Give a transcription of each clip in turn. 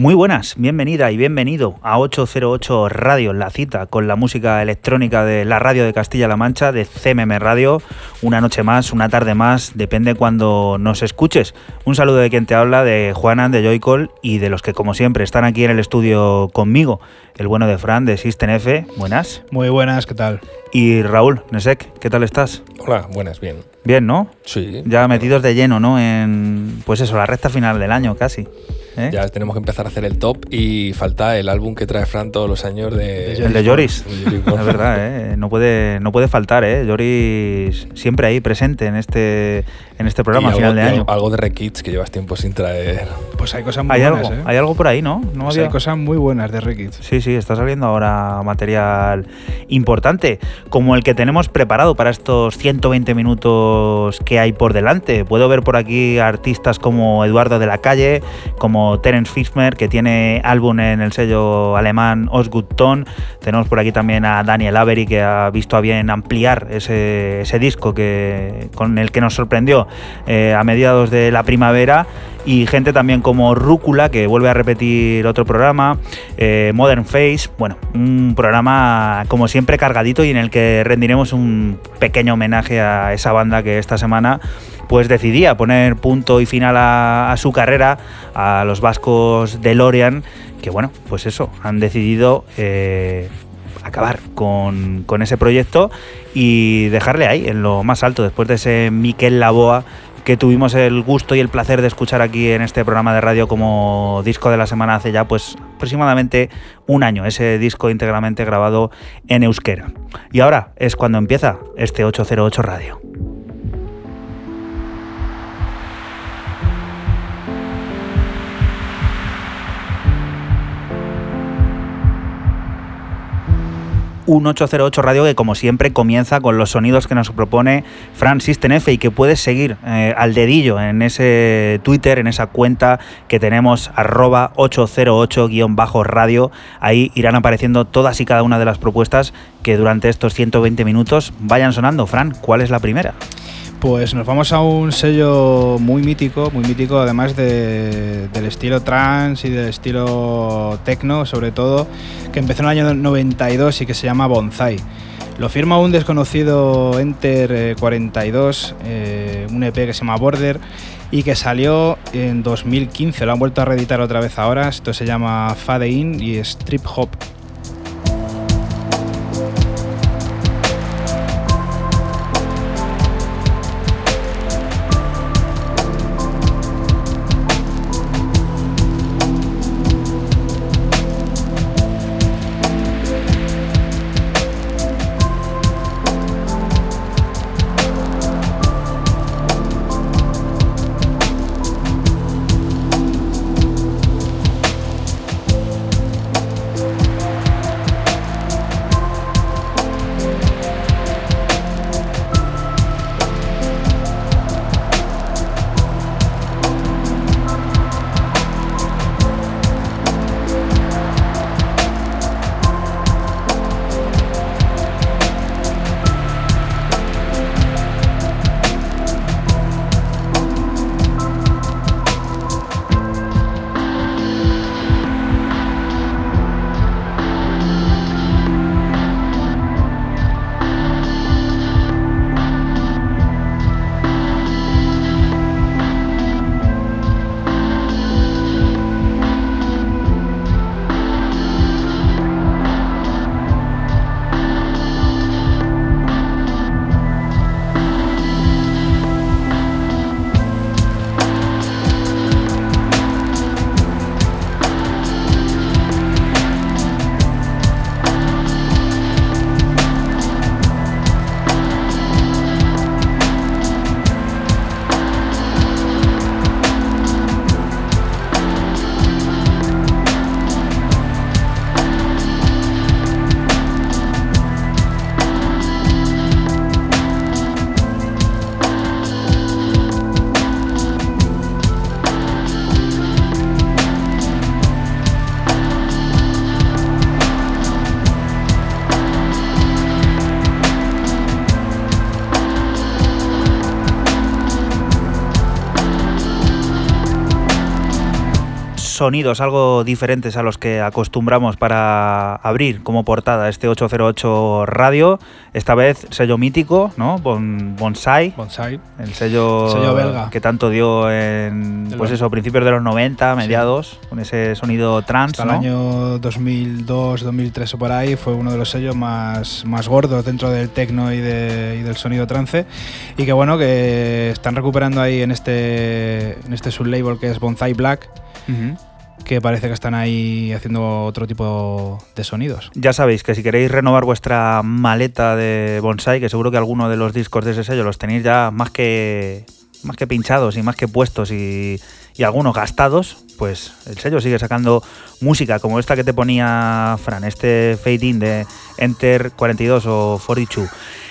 Muy buenas, bienvenida y bienvenido a 808 Radio, la cita con la música electrónica de la radio de Castilla-La Mancha, de CMM Radio. Una noche más, una tarde más, depende cuando nos escuches. Un saludo de quien te habla, de Juana, de Joycall y de los que como siempre están aquí en el estudio conmigo. El bueno de Fran, de System F. Buenas. Muy buenas, ¿qué tal? Y Raúl, Nesek, ¿qué tal estás? Hola, buenas, bien. Bien, ¿no? Sí. Ya metidos de lleno, ¿no? En, pues eso, la recta final del año casi. ¿Eh? Ya tenemos que empezar a hacer el top y falta el álbum que trae Fran todos los años de... El de Joris Es verdad, ¿eh? no, puede, no puede faltar, ¿eh? Joris siempre ahí presente en este, en este programa Y a final algo, de año. Algo de Rekids que llevas tiempo sin traer. Pues hay cosas muy Hay buenas, algo, ¿eh? hay algo por ahí, ¿no? ¿No Pues había- hay cosas muy buenas de Rekids. Sí, sí, está saliendo ahora material importante, como el que tenemos preparado para estos 120 minutos que hay por delante. Puedo ver por aquí artistas como Eduardo de la Calle, como Terence Fischmer, que tiene álbum en el sello alemán Osgood Tone. Tenemos por aquí también a Daniel Avery, que ha visto a bien ampliar ese, disco que, con el que nos sorprendió eh, a mediados de la primavera y gente también como Rúcula, que vuelve a repetir otro programa, eh, Modern Face, bueno, un programa como siempre cargadito y en el que rendiremos un pequeño homenaje a esa banda que esta semana pues decidía poner punto y final a, su carrera, a los vascos de Lorian, que bueno, pues eso, han decidido... eh, acabar con, con ese proyecto y dejarle ahí en lo más alto después de ese Miquel Laboa que tuvimos el gusto y el placer de escuchar aquí en este programa de radio como disco de la semana hace ya pues aproximadamente un año, ese disco íntegramente grabado en euskera. Y ahora es cuando empieza este 808 Radio. Un 808 Radio que como siempre comienza con los sonidos que nos propone Fran System F y que puedes seguir eh, al dedillo en ese Twitter, en esa cuenta que tenemos arroba 808-radio. Ahí irán apareciendo todas y cada una de las propuestas que durante estos 120 minutos vayan sonando. Fran, ¿cuál es la primera? Pues nos vamos a un sello muy mítico, muy mítico además de- del estilo trance y del estilo techno sobre todo, que empezó en el año 92 y que se llama Bonsai. Lo firma un desconocido Enter eh, 42, eh, un EP que se llama Border y que salió en 2015. Lo han vuelto a reeditar otra vez ahora. Esto se llama Fade In y es Trip Hop. Sonidos algo diferentes a los que acostumbramos para abrir como portada este 808 Radio. Esta vez sello mítico, ¿no? Bonsai. Bonsai. El sello, belga. que tanto dio en, pues eso, principios de los 90, mediados, con ese sonido trans. Hasta el año 2002, 2003 o por ahí fue uno de los sellos más, más gordos dentro del techno y, del sonido trance. Y que bueno, que están recuperando ahí en este, en este sublabel que es Bonsai Black que parece que están ahí haciendo otro tipo de sonidos. Ya sabéis que si queréis renovar vuestra maleta de bonsai, que seguro que alguno de los discos de ese sello los tenéis ya más que, más que pinchados y más que puestos y, y algunos gastados, pues el sello sigue sacando música como esta que te ponía Fran, este fade in de Enter 42 o 42.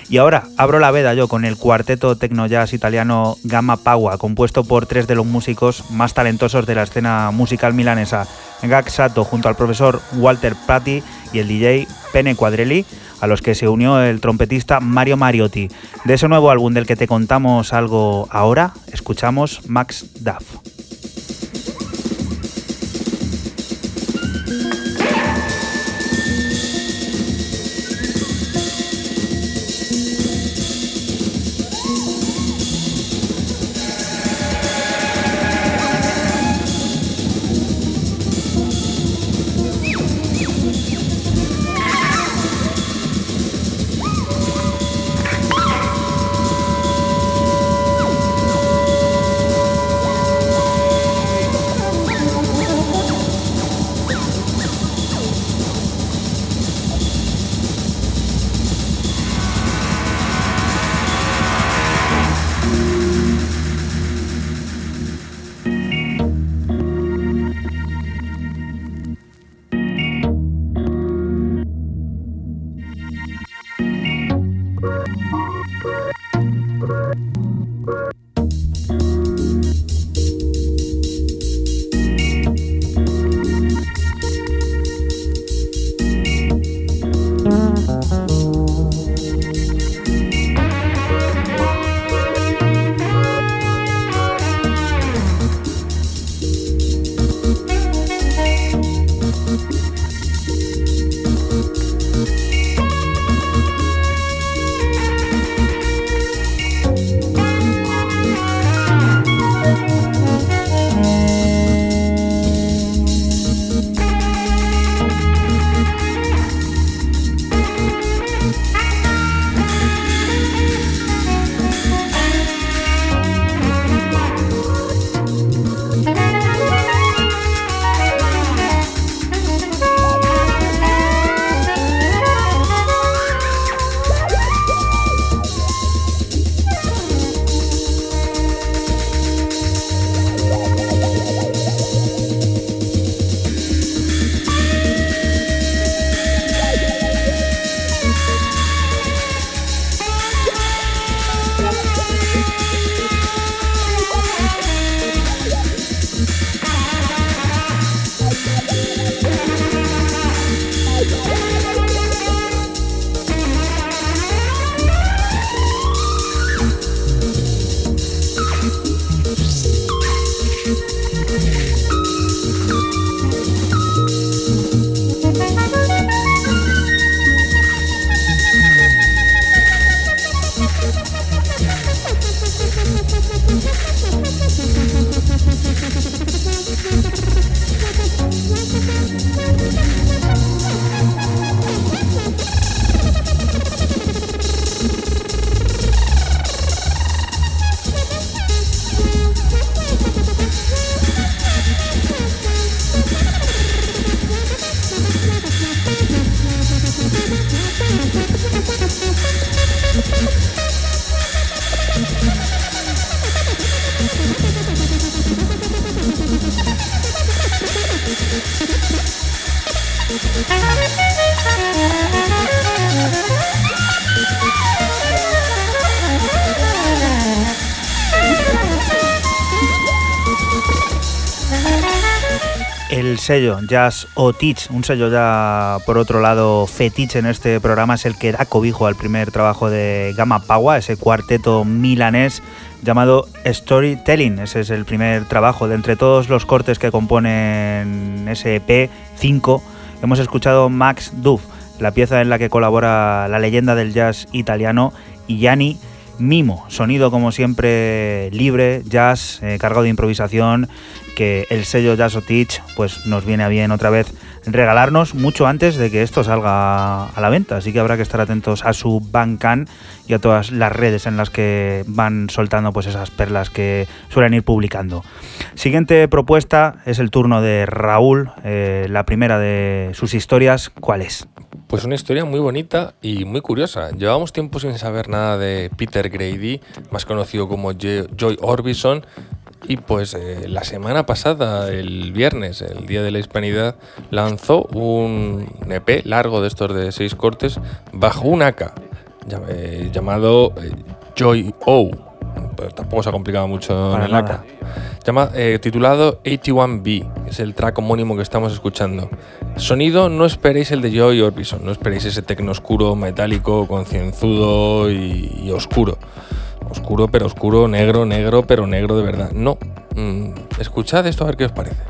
Y ahora abro la veda yo con el cuarteto techno jazz italiano Gamma Paua, compuesto por tres de los músicos más talentosos de la escena musical milanesa, Gak Sato junto al profesor Walter Prati y el DJ Pene Quadrelli, a los que se unió el trompetista Mario Mariotti. De ese nuevo álbum del que te contamos algo ahora, escuchamos Max Duff. Sello Jazz o Teach, un sello ya por otro lado fetiche en este programa, es el que da cobijo al primer trabajo de Gamma Paua, ese cuarteto milanés llamado Storytelling. Ese es el primer trabajo. De entre todos los cortes que componen ese EP 5, hemos escuchado Max Duff, la pieza en la que colabora la leyenda del jazz italiano Gianni Mimo. Sonido como siempre libre, jazz, eh, cargado de improvisación, que el sello Jazz o Teach pues, nos viene a bien otra vez regalarnos mucho antes de que esto salga a la venta. Así que habrá que estar atentos a su Bandcamp y a todas las redes en las que van soltando pues esas perlas que suelen ir publicando. Siguiente propuesta es el turno de Raúl, eh, la primera de sus historias. ¿Cuál es? Pues una historia muy bonita y muy curiosa. Llevamos tiempo sin saber nada de Peter Grady, más conocido como Joy Orbison, y pues eh, la semana pasada, el viernes, el Día de la Hispanidad, lanzó un EP largo de estos de seis cortes bajo un AK eh, llamado eh, Joy O. Pero tampoco se ha complicado mucho en el AK. Llama, titulado 81B, que es el track homónimo que estamos escuchando. Sonido, no esperéis el de Joy Orbison, no esperéis ese tecno oscuro, metálico, concienzudo y oscuro oscuro pero oscuro, negro, negro pero negro de verdad. No. Mm, escuchad esto a ver qué os parece.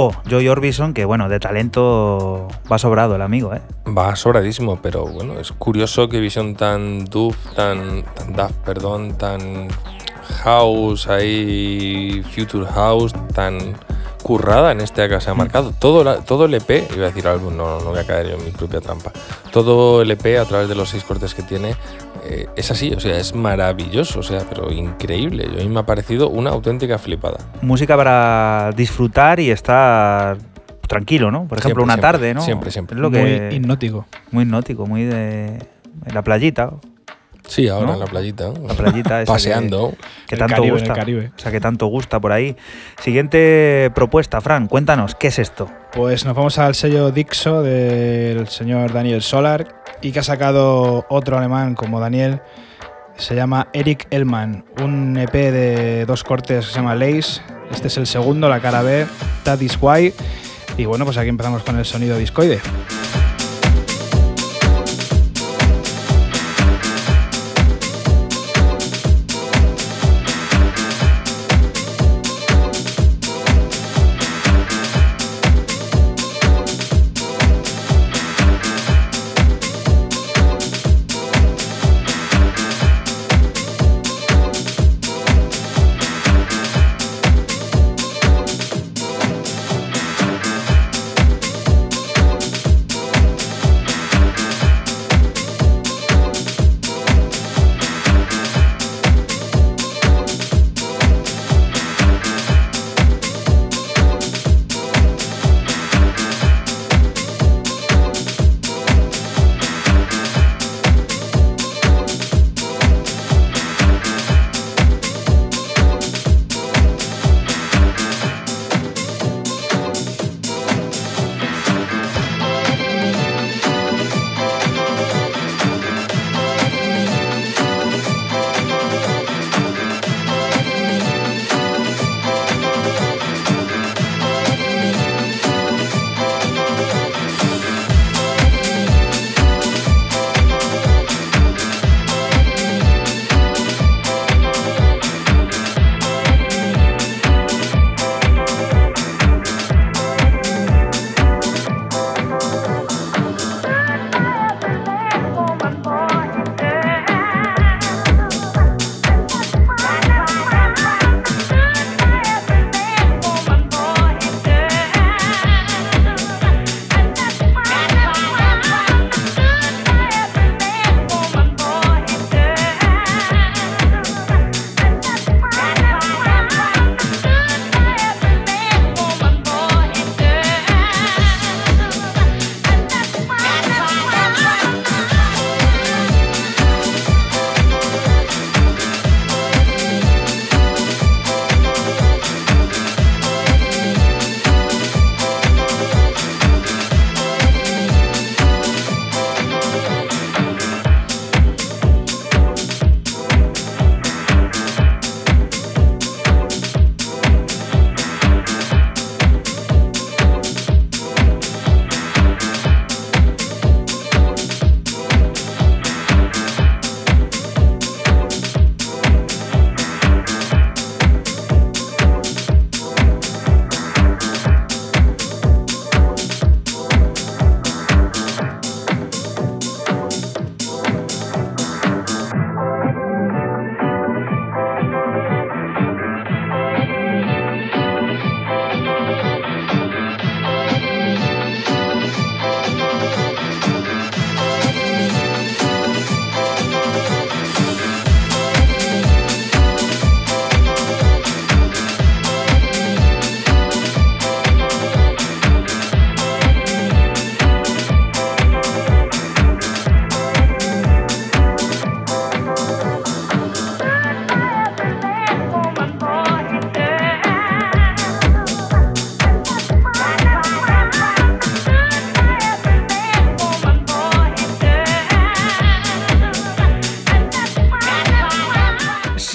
O Joy Orbison, que bueno, de talento va sobrado el amigo, ¿eh? Va sobradísimo, pero bueno, es curioso que visión tan doof, tan, tan perdón, tan house ahí, future house, tan currada en este que se ha marcado. Todo, la- todo el EP, iba a decir álbum, no, no voy a caer yo en mi propia trampa. Todo el EP a través de los seis cortes que tiene eh, es así, o sea, es maravilloso, o sea, pero increíble. Yo a mí me ha parecido una auténtica flipada. Música para disfrutar y estar tranquilo, ¿no? Por ejemplo, Siempre, una siempre, tarde, ¿no? siempre, siempre. Es lo que, Muy hipnótico. muy hipnótico, muy de en la playita, Sí, ahora ¿No? en la playita. la playita esa que- Paseando. que, El tanto Caribe, en el gusta, Caribe. o sea, que tanto gusta por ahí. Siguiente propuesta, Fran, cuéntanos, ¿qué es esto? Pues nos vamos al sello Dixo del señor Daniel Solar y que ha sacado otro alemán como Daniel. Se llama Eric Elman, un EP de dos cortes que se llama Lace. Este es el segundo, la cara B, That Is Why. Y bueno, pues aquí empezamos con el sonido discoide.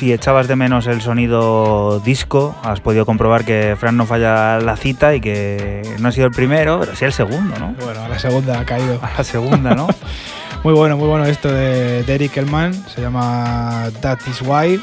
Si echabas de menos el sonido disco, has podido comprobar que Fran no falla la cita y que no ha sido el primero, pero sí el segundo, ¿no? Bueno, a la segunda ha caído. A la segunda, ¿no? Muy bueno, muy bueno esto de, de Eric Elman, se llama That Is Why.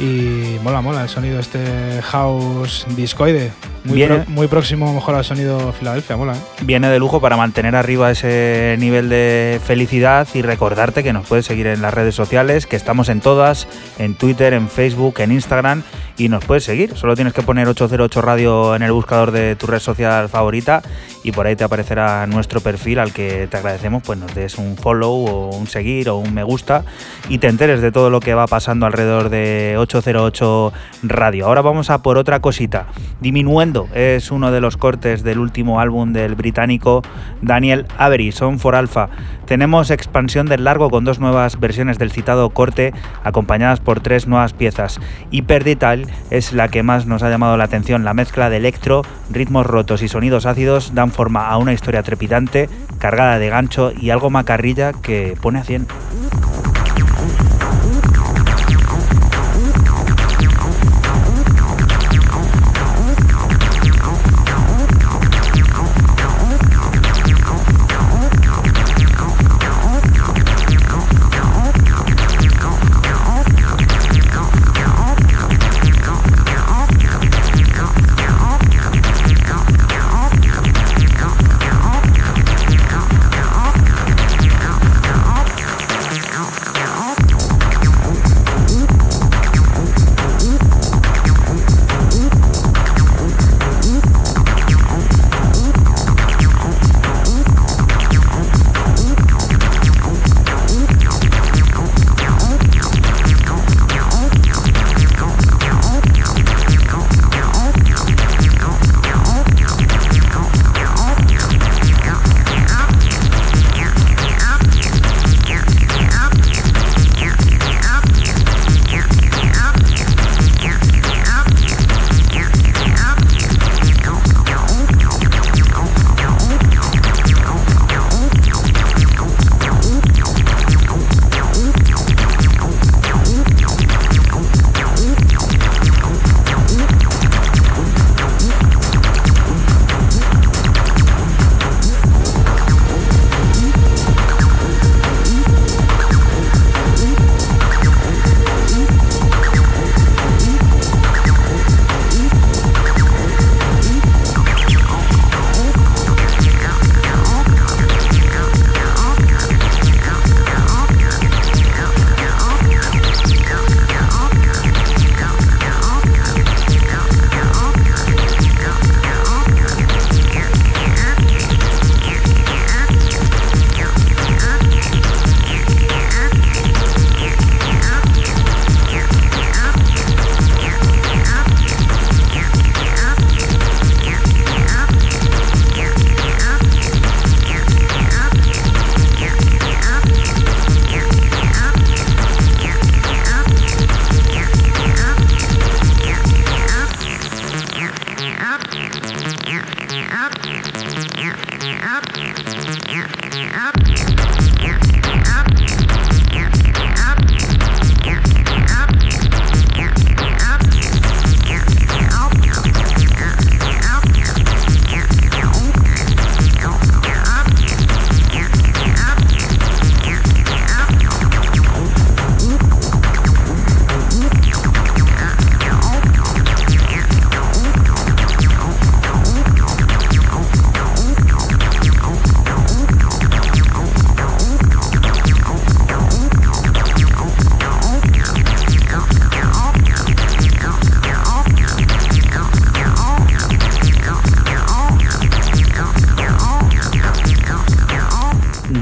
Y mola, mola el sonido este house discoide. Muy, muy próximo mejor al sonido Filadelfia, mola. ¿eh? Viene de lujo para mantener arriba ese nivel de felicidad y recordarte que nos puedes seguir en las redes sociales, que estamos en todas, en Twitter, en Facebook, en Instagram y nos puedes seguir. Solo tienes que poner 808 Radio en el buscador de tu red social favorita y por ahí te aparecerá nuestro perfil al que te agradecemos pues nos des un follow o un seguir o un me gusta y te enteres de todo lo que va pasando alrededor de 808 Radio. Ahora vamos a por otra cosita. Diminuendo es uno de los cortes del último álbum del británico Daniel Avery, Son for Alpha. Tenemos expansión del largo con dos nuevas versiones del citado corte acompañadas por tres nuevas piezas. Hyper Detail es la que más nos ha llamado la atención. La mezcla de electro, ritmos rotos y sonidos ácidos dan forma a una historia trepidante, cargada de gancho y algo macarrilla que pone a 100.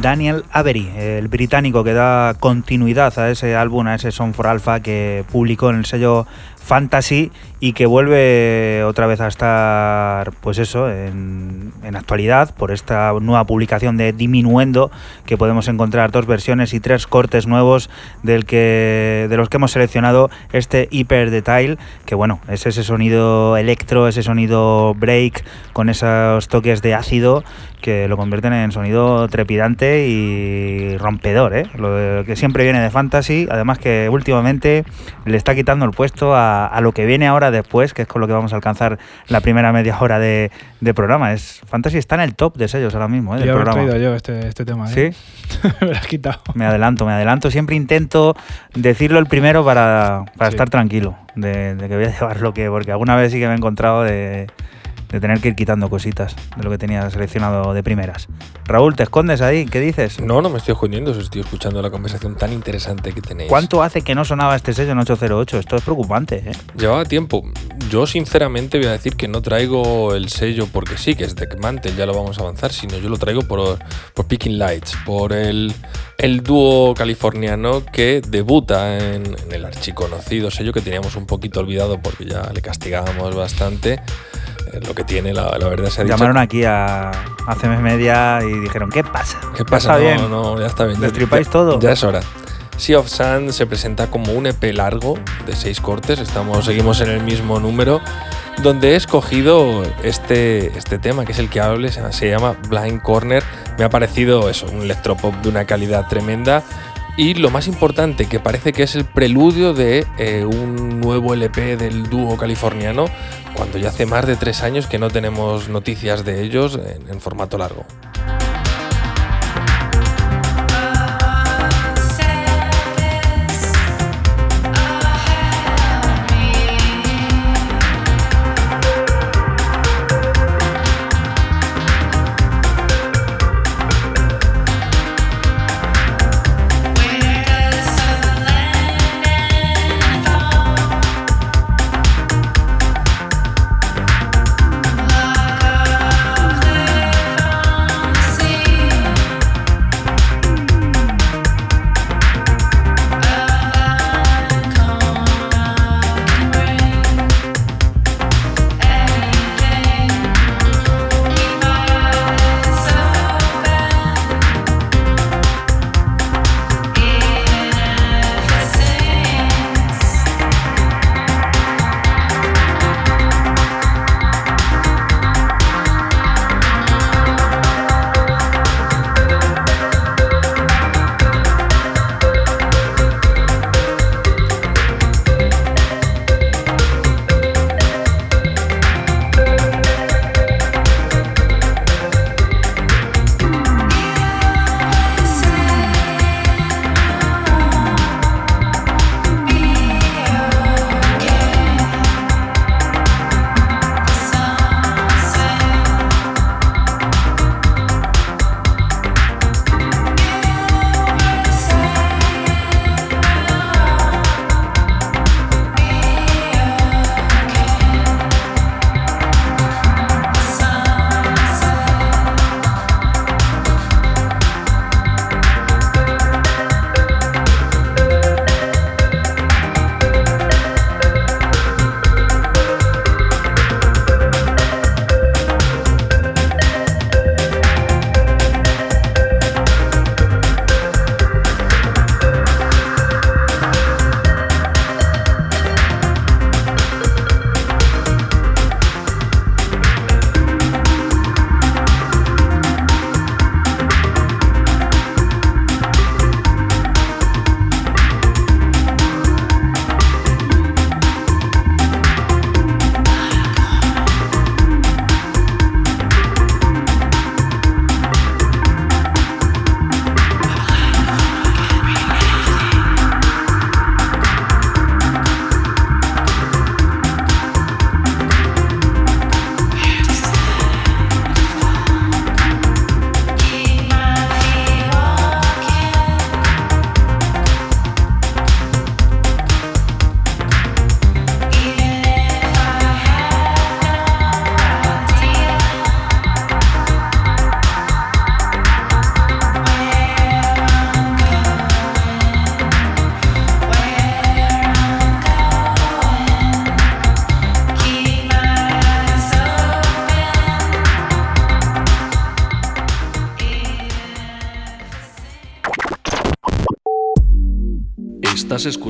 Daniel Avery, el británico que da continuidad a ese álbum, a ese Song for Alpha que publicó en el sello Fantasy y que vuelve otra vez a estar, pues eso, en, actualidad por esta nueva publicación de Diminuendo, que podemos encontrar dos versiones y tres cortes nuevos del que, de los que hemos seleccionado este Hyper Detail, que bueno, es ese sonido electro, ese sonido break con esos toques de ácido que lo convierten en sonido trepidante y rompedor, ¿eh? lo que siempre viene de Fantasy, además que últimamente le está quitando el puesto a, a lo que viene ahora después, que es con lo que vamos a alcanzar la primera media hora de, programa. Es Fantasy está en el top de sellos ahora mismo, ¿eh? Del yo programa. traído yo este, este tema. ¿Sí? me lo has quitado. Me adelanto, me adelanto. Siempre intento decirlo el primero para, estar tranquilo de, de, que voy a llevar lo que... Porque alguna vez sí que me he encontrado de de tener que ir quitando cositas de lo que tenía seleccionado de primeras. Raúl, ¿te escondes ahí? ¿Qué dices? No, no me estoy escondiendo, estoy escuchando la conversación tan interesante que tenéis. ¿Cuánto hace que no sonaba este sello en 808? Esto es preocupante, ¿eh? Llevaba tiempo. Yo sinceramente voy a decir que no traigo el sello porque sí, que es de Mantle, ya lo vamos a avanzar, sino yo lo traigo por, por Picking Lights, por el, el dúo californiano que debuta en, en el archiconocido sello que teníamos un poquito olvidado porque ya le castigábamos bastante lo que tiene, la, verdad se ha Llamaron aquí a, a CM Media y dijeron, ¿qué pasa? ¿Qué pasa? no, bien? no, ya está bien. ¿Destripáis todo? Ya es hora. Sea of Sand se presenta como un EP largo de seis cortes, estamos, seguimos en el mismo número, donde he escogido este, este tema, que es el que hable, se llama Blind Corner. Me ha parecido eso, un electropop de una calidad tremenda y lo más importante, que parece que es el preludio de eh, un nuevo LP del dúo californiano, cuando ya hace más de tres años que no tenemos noticias de ellos en formato largo.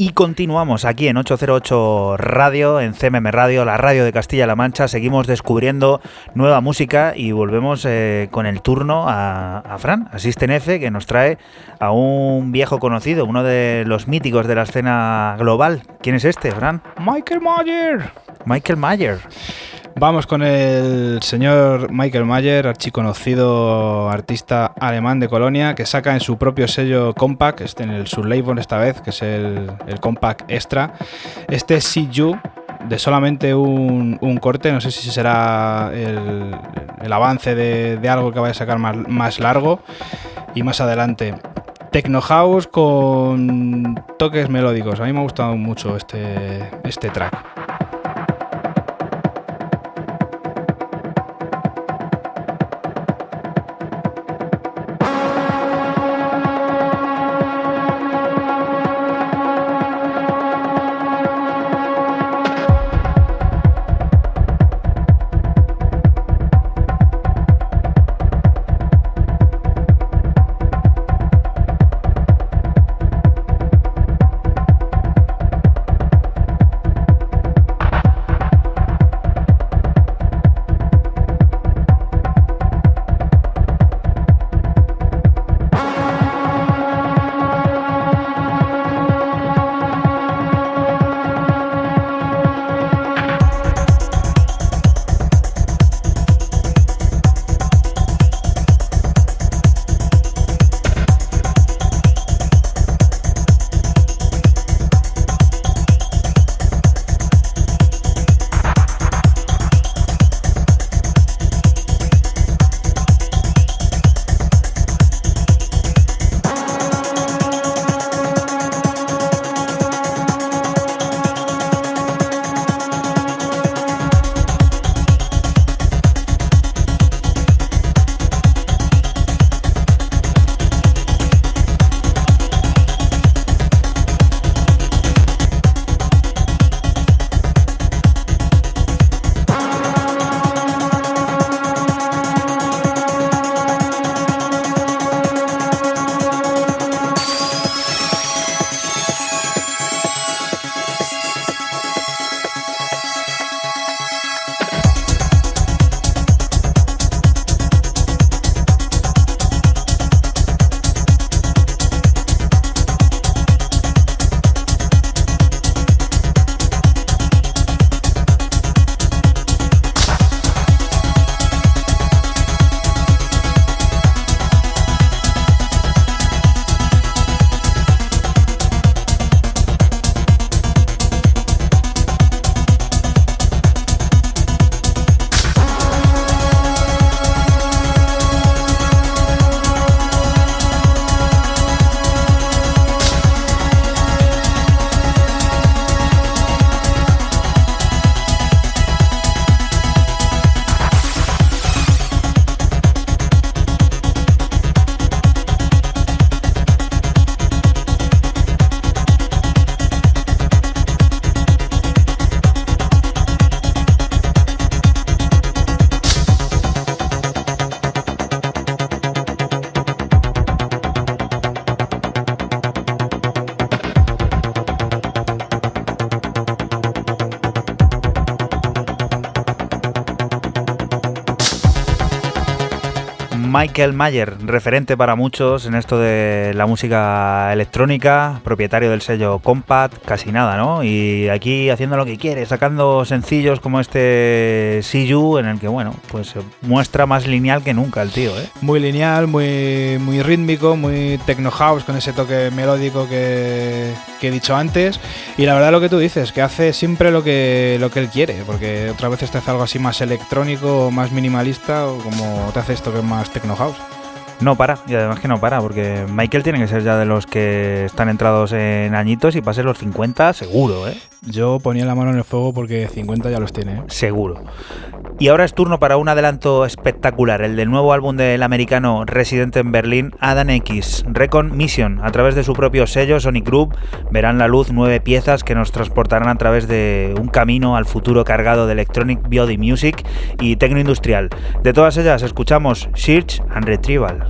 Y continuamos aquí en 808 Radio, en CMM Radio, la radio de Castilla-La Mancha. Seguimos descubriendo nueva música y volvemos eh, con el turno a, Fran, Asisten F, que nos trae a un viejo conocido, uno de los míticos de la escena global. ¿Quién es este, Fran? Michael Mayer. Michael Mayer. Vamos con el señor Michael Mayer, archiconocido artista alemán de Colonia, que saca en su propio sello Compact, este en el sublabel esta vez, que es el, Compact Extra, este See You, de solamente un, corte, no sé si será el, avance de, algo que vaya a sacar más, más largo y más adelante. Techno House con toques melódicos. A mí me ha gustado mucho este, este track. Michael Mayer, referente para muchos en esto de la música electrónica, propietario del sello Compact, casi nada, ¿no? Y aquí haciendo lo que quiere, sacando sencillos como este See You, en el que, bueno, pues muestra más lineal que nunca el tío, ¿eh? Muy lineal, muy, muy rítmico, muy techno house, con ese toque melódico que, que he dicho antes. Y la verdad lo que tú dices, que hace siempre lo que, lo que él quiere, porque otras veces te hace algo así más electrónico, más minimalista, o como te hace esto que es más No para, y además que no para, porque Michael tiene que ser ya de los que están entrados en añitos y pase los 50 seguro, ¿eh? Yo ponía la mano en el fuego porque 50 ya los tiene. ¿eh? Seguro. Y ahora es turno para un adelanto espectacular, el del nuevo álbum del americano residente en Berlín, Adam X, Recon Mission. A través de su propio sello, Sonic Group, verán la luz nueve piezas que nos transportarán a través de un camino al futuro cargado de electronic body music y tecno industrial. De todas ellas escuchamos Search and Retrieval.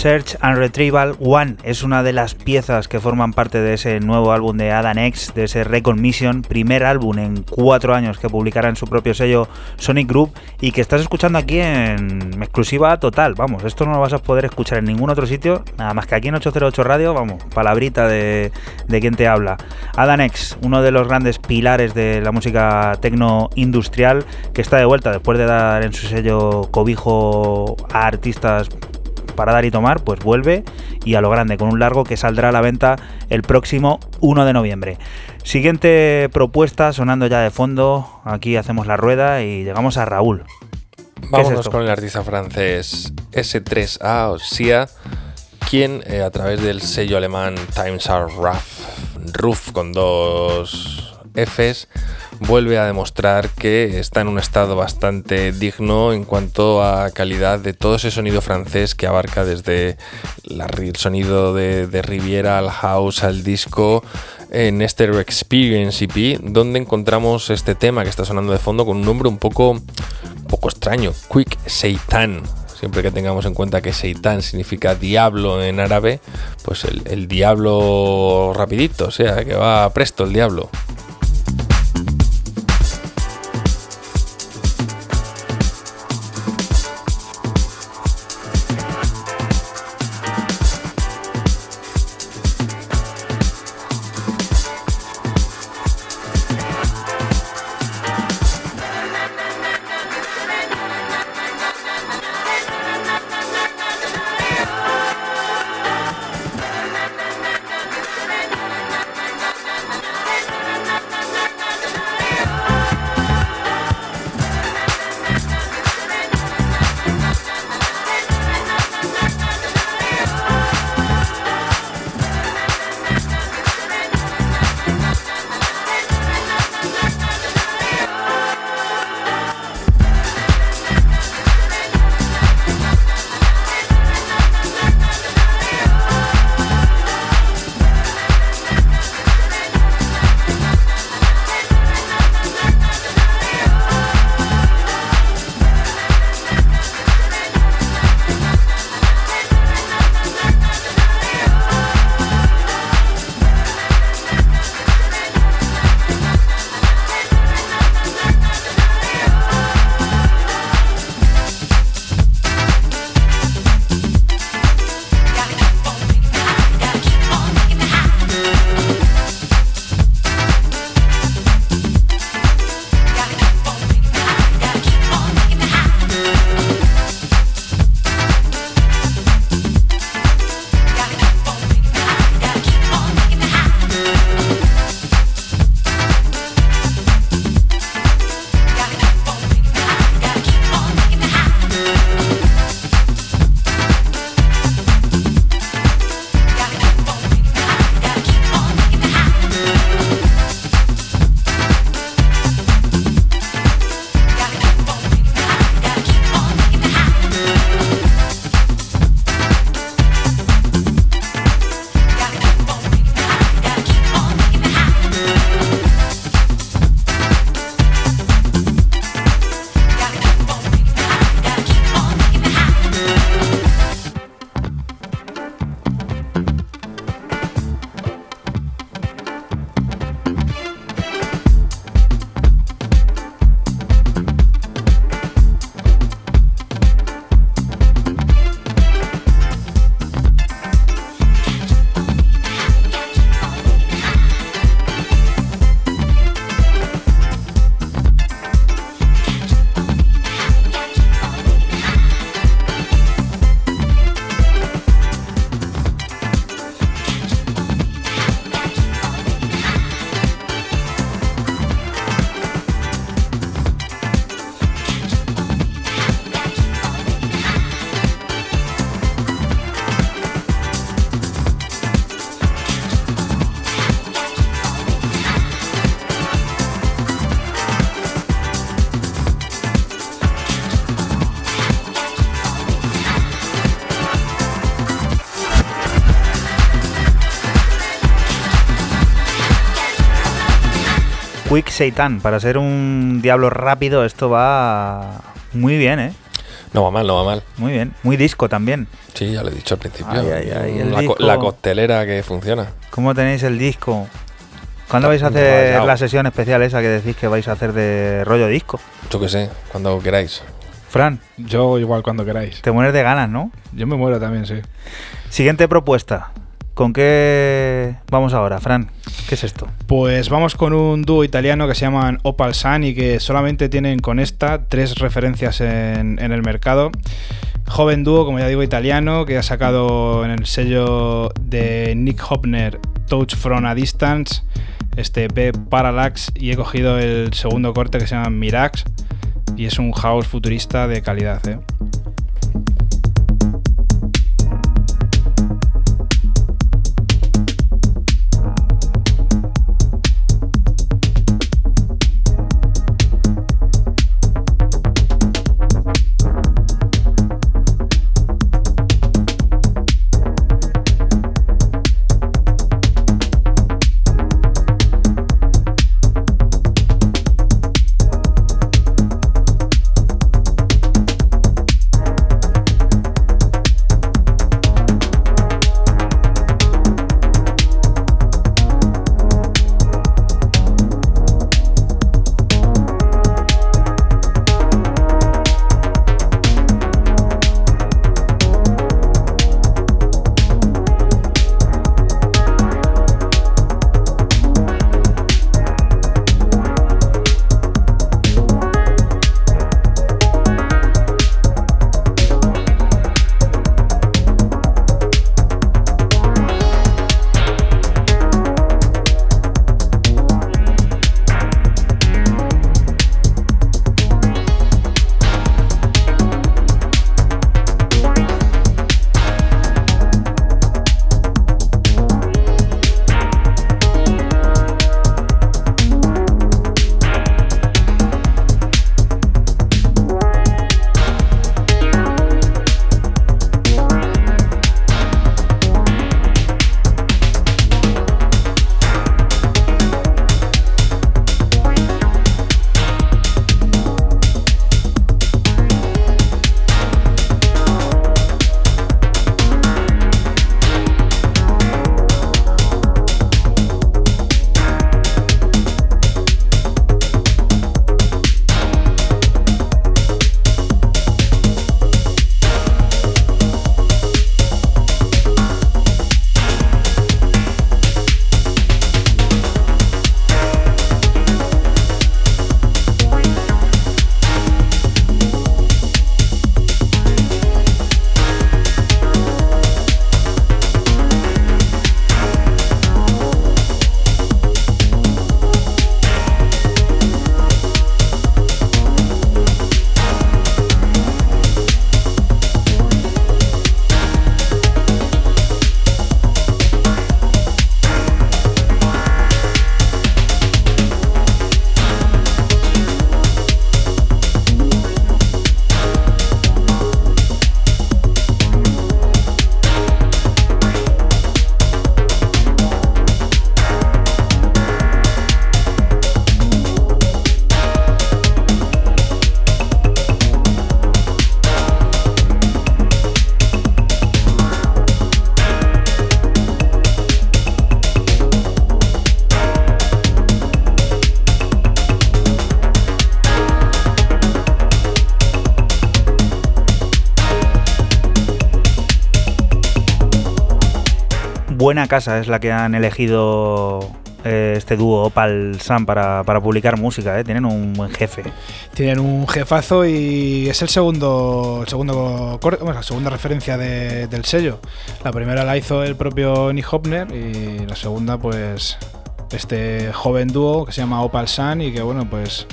Search and Retrieval One es una de las piezas que forman parte de ese nuevo álbum de Adam X, de ese Recon Mission, primer álbum en cuatro años que publicará en su propio sello Sonic Group y que estás escuchando aquí en exclusiva total. Vamos, esto no lo vas a poder escuchar en ningún otro sitio, nada más que aquí en 808 Radio, vamos, palabrita de, de quien te habla. Adam X, uno de los grandes pilares de la música tecno industrial, que está de vuelta después de dar en su sello cobijo a artistas para dar y tomar, pues vuelve y a lo grande, con un largo que saldrá a la venta el próximo 1 de noviembre. Siguiente propuesta sonando ya de fondo, aquí hacemos la rueda y llegamos a Raúl. Vámonos con el artista francés S3A o SIA, quien eh, a través del sello alemán Times Are Rough, Rough con dos Fs, vuelve a demostrar que está en un estado bastante digno en cuanto a calidad de todo ese sonido francés que abarca desde el sonido de, Riviera al house al disco en este Experience EP, donde encontramos este tema que está sonando de fondo con un nombre un poco, poco extraño, Quick Seitan. Siempre que tengamos en cuenta que Seitan significa diablo en árabe, pues el, el diablo rapidito, o sea, que va presto el diablo. Satan. Para ser un diablo rápido, esto va muy bien, ¿eh? No va mal, no va mal. Muy bien. Muy disco también. Sí, ya lo he dicho al principio. Ay, ay, ay, el la, co- disco. la coctelera que funciona. ¿Cómo tenéis el disco? ¿Cuándo vais a hacer la sesión especial esa que decís que vais a hacer de rollo disco? Yo que sé, cuando queráis. Fran, Yo igual cuando queráis. te mueres de ganas, ¿no? Yo me muero también, sí. Siguiente propuesta. ¿Con qué vamos ahora, Fran? ¿Qué es esto? Pues vamos con un dúo italiano que se llaman Opal Sun y que solamente tienen con esta tres referencias en, el mercado. Joven dúo, como ya digo, italiano, que ha sacado en el sello de Nick Hopner Touch from a Distance, este EP Parallax, y he cogido el segundo corte que se llama Mirax, y es un house futurista de calidad. ¿eh? Buena casa es la que han elegido eh, este dúo Opal Sam para, para publicar música, ¿eh? tienen un buen jefe. Tienen un jefazo y es el segundo, el segundo bueno, la segunda referencia de- del sello. La primera la hizo el propio Nick Hopner y la segunda, pues, este joven dúo que se llama Opal Sun y que, bueno, pues.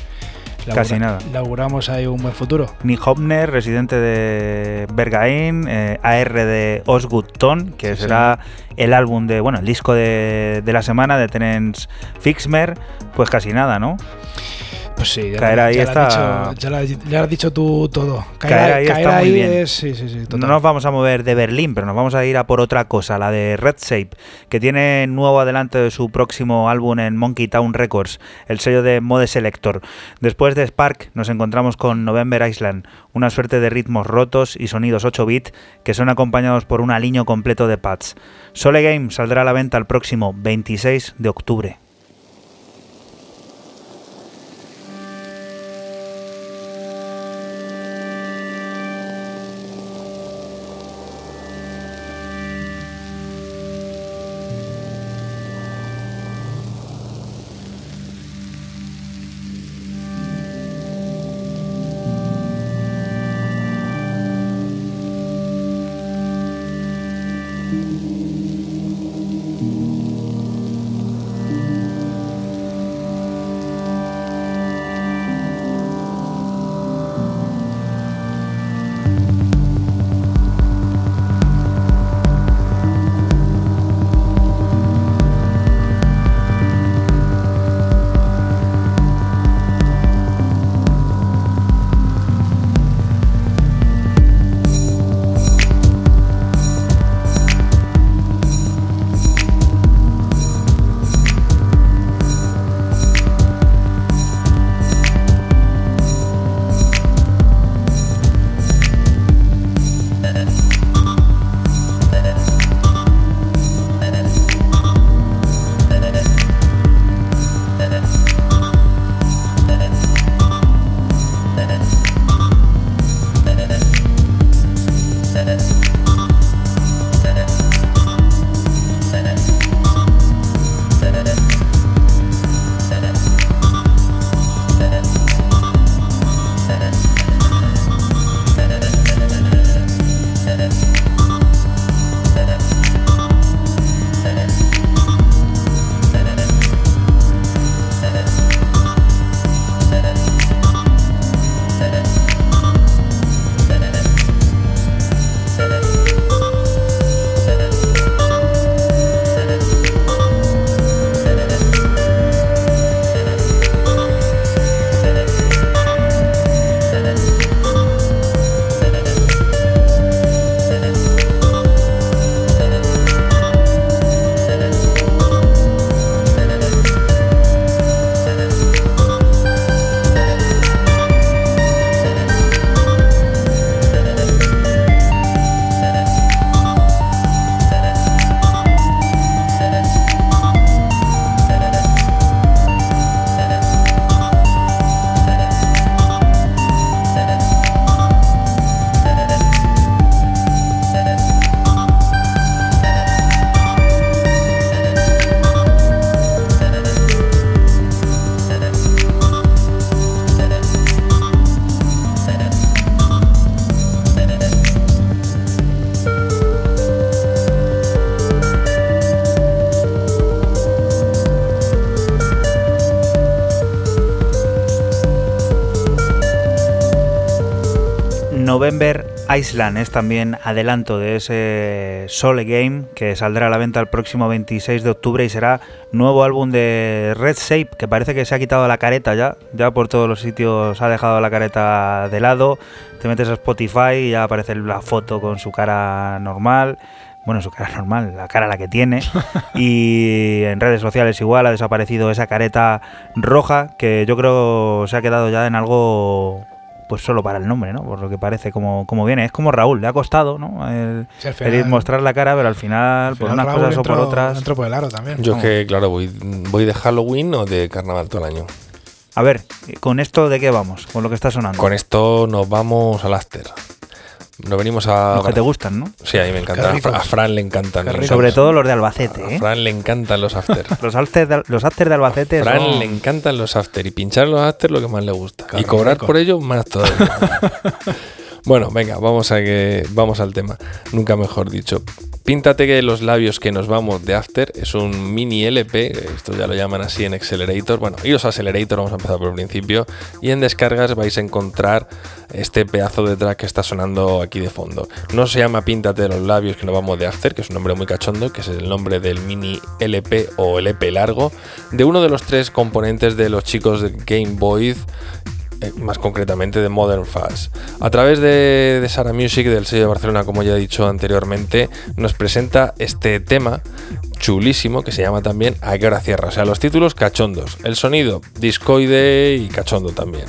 Casi nada. Le auguramos ahí un buen futuro. Nick Hopner, residente de Bergain, eh, AR de Osgood Tone, que Sí, será el álbum de, bueno, el disco de, de la semana de Terence Fixmer, pues casi nada, ¿no? Pues sí, ya, Caer ahí ya está- has dicho, ya, lo has, ya lo has dicho tú todo. Caer, Caer ahí caer está muy ahí bien. es. Sí, sí, sí. No nos vamos a mover de Berlín, pero nos vamos a ir a por otra cosa, la de Red Shape, que tiene nuevo adelanto de su próximo álbum en Monkey Town Records, el sello de Mode Selector. Después de Spark nos encontramos con November Island, una suerte de ritmos rotos y sonidos 8 bit que son acompañados por un aliño completo de pads. Sole Game saldrá a la venta el próximo 26 de octubre. November Island es también adelanto de ese Sole Game que saldrá a la venta el próximo 26 de octubre y será nuevo álbum de Red Shape que parece que se ha quitado la careta ya, ya por todos los sitios ha dejado la careta de lado, te metes a Spotify y ya aparece la foto con su cara normal. Bueno, su cara normal, la cara la que tiene. y en redes sociales igual ha desaparecido esa careta roja que yo creo se ha quedado ya en algo pues solo para el nombre, ¿no? Por lo que parece como, como viene. Es como Raúl, le ha costado, ¿no? El, Sí, mostrar la cara, pero al final, al por unas Raúl cosas o por otras. entró por el aro también. Yo es que, claro, voy, voy de Halloween o de carnaval todo el año. A ver, ¿con esto de qué vamos? Con lo que está sonando. Con esto nos vamos al after. Nos venimos a. Los que te gustan, ¿no? Sí, a mí me encanta. A, a Fran le encantan. Los. Sobre todo los de A Albacete, ¿eh? Fran le encantan los after. Los after de, los after de A Albacete Fran son- le encantan los after y pinchar los after lo que más le gusta. Qué y cobrar rico. por ello más todavía. Bueno, venga, vamos, a que, vamos al tema. Nunca mejor dicho. Píntate que los labios que nos vamos de After es un mini LP, esto ya lo llaman así en Accelerator. Bueno, iros a Accelerator, vamos a empezar por el principio. Y en descargas vais a encontrar este pedazo de track que está sonando aquí de fondo. No se llama Píntate los labios que nos vamos de After, que es un nombre muy cachondo, que es el nombre del mini LP o LP largo, de uno de los tres componentes de los chicos de Game Boy eh, más concretamente de Modern Fuzz. A través de, de Sara Music, del sello de Barcelona, como ya he dicho anteriormente, nos presenta este tema chulísimo que se llama también A qué hora cierra. O sea, los títulos cachondos. El sonido discoide y cachondo también.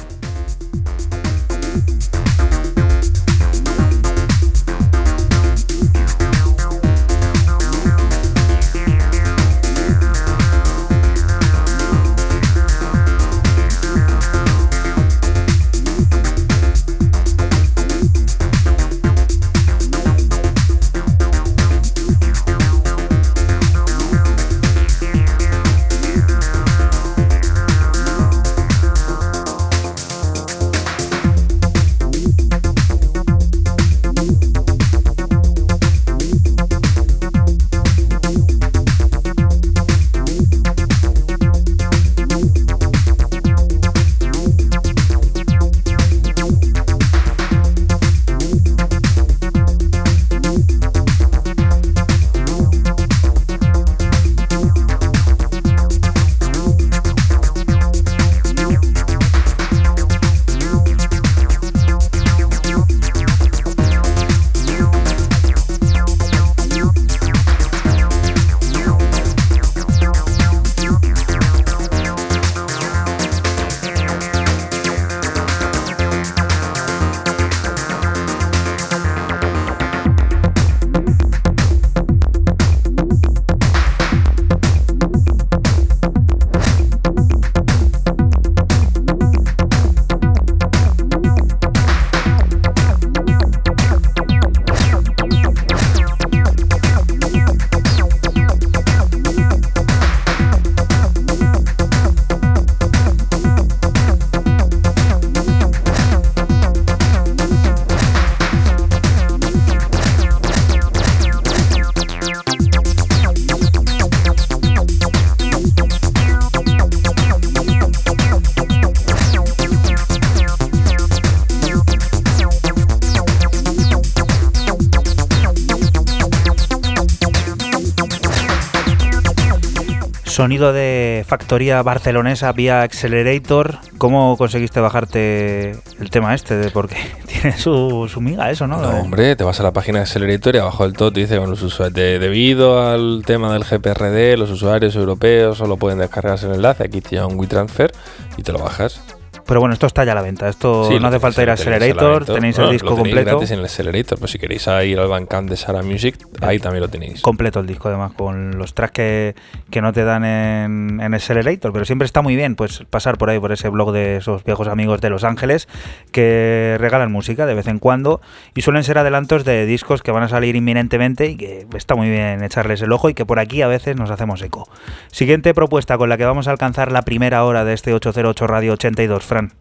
Sonido de factoría barcelonesa vía Accelerator. ¿Cómo conseguiste bajarte el tema este? porque tiene su, su miga eso, ¿no? No, hombre, te vas a la página de Accelerator y abajo del todo te dice, bueno, debido al tema del GPRD, los usuarios europeos solo pueden descargarse el enlace. Aquí te lleva un WeTransfer y te lo bajas. Pero bueno, esto está ya a la venta. Esto no hace falta ir a Accelerator, tenéis, el disco lo tenéis completo. gratis en el Accelerator, pues si queréis ir al Bandcamp de Sara Music, ahí también lo tenéis. Completo el disco, además, con los tracks que, que no te dan en, en Accelerator. Pero siempre está muy bien pues pasar por ahí, por ese blog de esos viejos amigos de Los Ángeles que regalan música de vez en cuando y suelen ser adelantos de discos que van a salir inminentemente y que está muy bien echarles el ojo y que por aquí a veces nos hacemos eco. Siguiente propuesta con la que vamos a alcanzar la primera hora de este 808 Radio 82, Fran.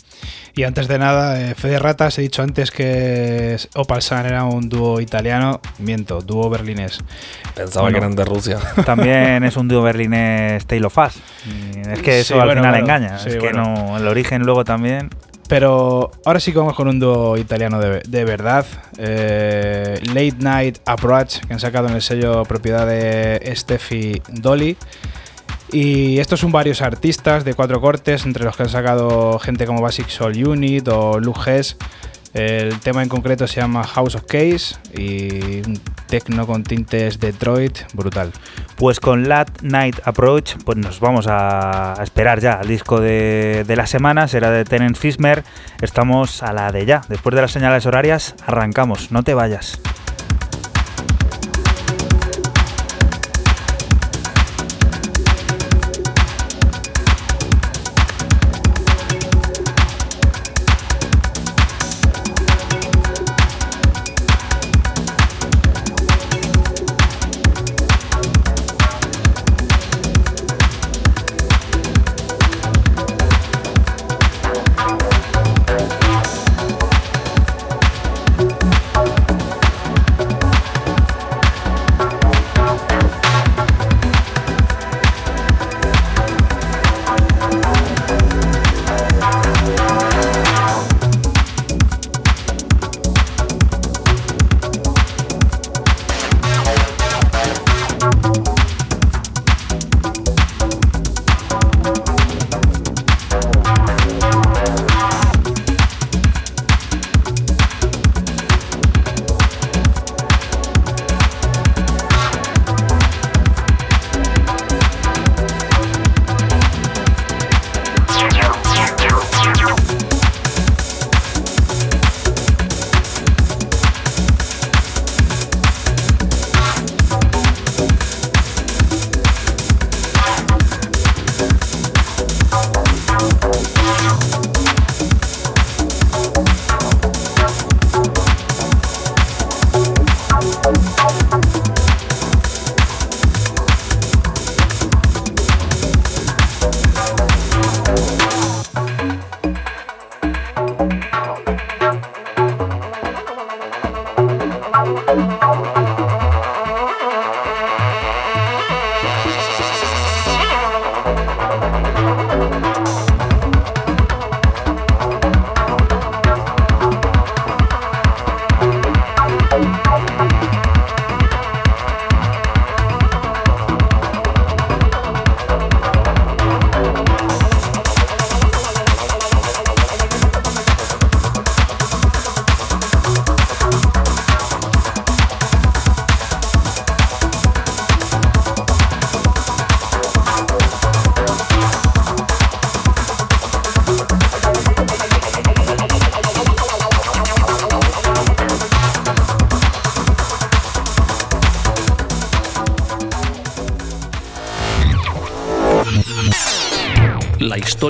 Y antes de nada, eh, Fede Ratas, he dicho antes que Opal Sun era un dúo italiano. Miento, dúo berlinés. Pensaba Bueno. que eran de Rusia. También es un dúo berlinés Tale of Us. Y Es que eso Sí, al bueno, final bueno, engaña. sí, es que bueno. no, el origen luego también. Pero ahora sí que vamos con un dúo italiano de, de verdad. Eh, Late Night Approach, que han sacado en el sello propiedad de Steffi Dolly. Y estos son varios artistas de cuatro cortes, entre los que han sacado gente como Basic Soul Unit o Luke Hess. El tema en concreto se llama House of Case y un techno con tintes Detroit brutal. Pues con Lat Night Approach, pues nos vamos a, esperar ya al disco de, de la semana, será de Tenen Fismer. Estamos a la de ya. Después de las señales horarias, arrancamos. No te vayas.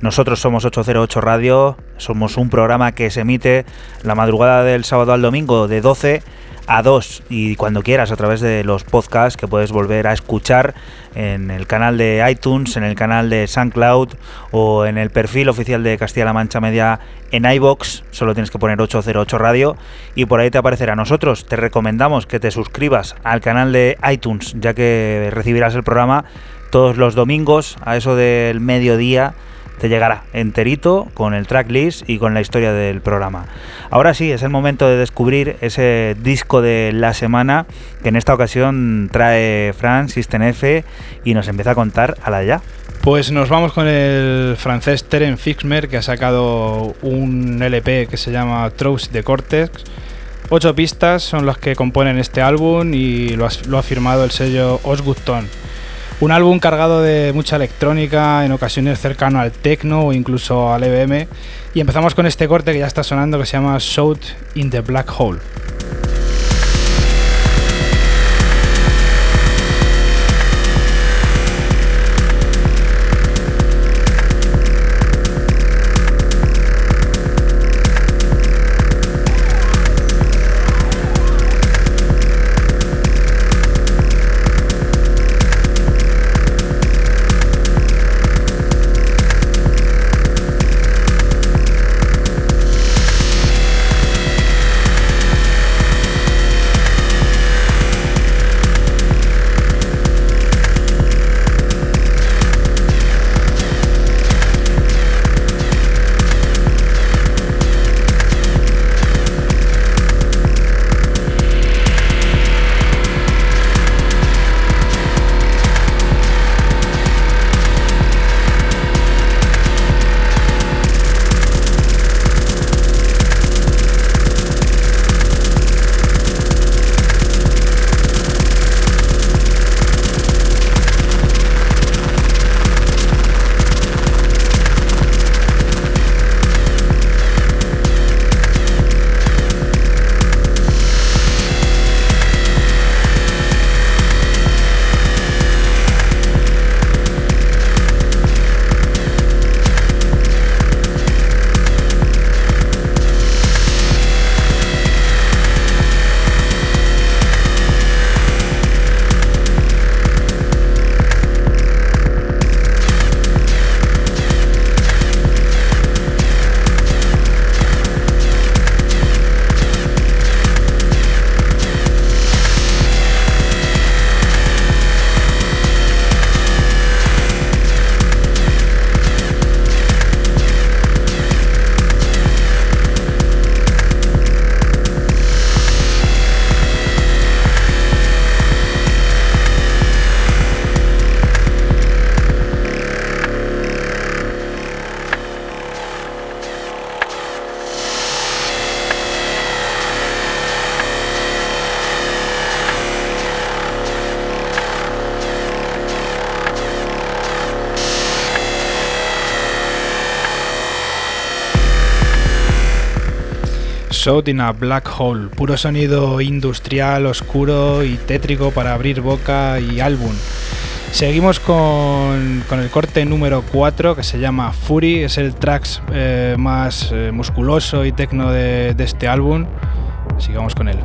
Nosotros somos 808 Radio, somos un programa que se emite la madrugada del sábado al domingo de 12 a 2 y cuando quieras a través de los podcasts que puedes volver a escuchar en el canal de iTunes, en el canal de SoundCloud o en el perfil oficial de Castilla-La Mancha Media en iBox, solo tienes que poner 808 Radio y por ahí te aparecerá. Nosotros te recomendamos que te suscribas al canal de iTunes, ya que recibirás el programa todos los domingos a eso del mediodía te llegará enterito con el tracklist y con la historia del programa. Ahora sí, es el momento de descubrir ese disco de la semana que en esta ocasión trae Fran System F y nos empieza a contar a la ya. Pues nos vamos con el francés Teren Fixmer que ha sacado un LP que se llama Trous de Cortex. Ocho pistas son las que componen este álbum y lo ha, firmado el sello Osgutton. Un álbum cargado de mucha electrónica, en ocasiones cercano al techno o incluso al EBM. Y empezamos con este corte que ya está sonando que se llama Shout in the Black Hole. Black Hole, puro sonido industrial, oscuro y tétrico para abrir boca y álbum. Seguimos con, el corte número 4 que se llama Fury, es el track eh, más eh, musculoso y tecno de, de este álbum, vamos con él.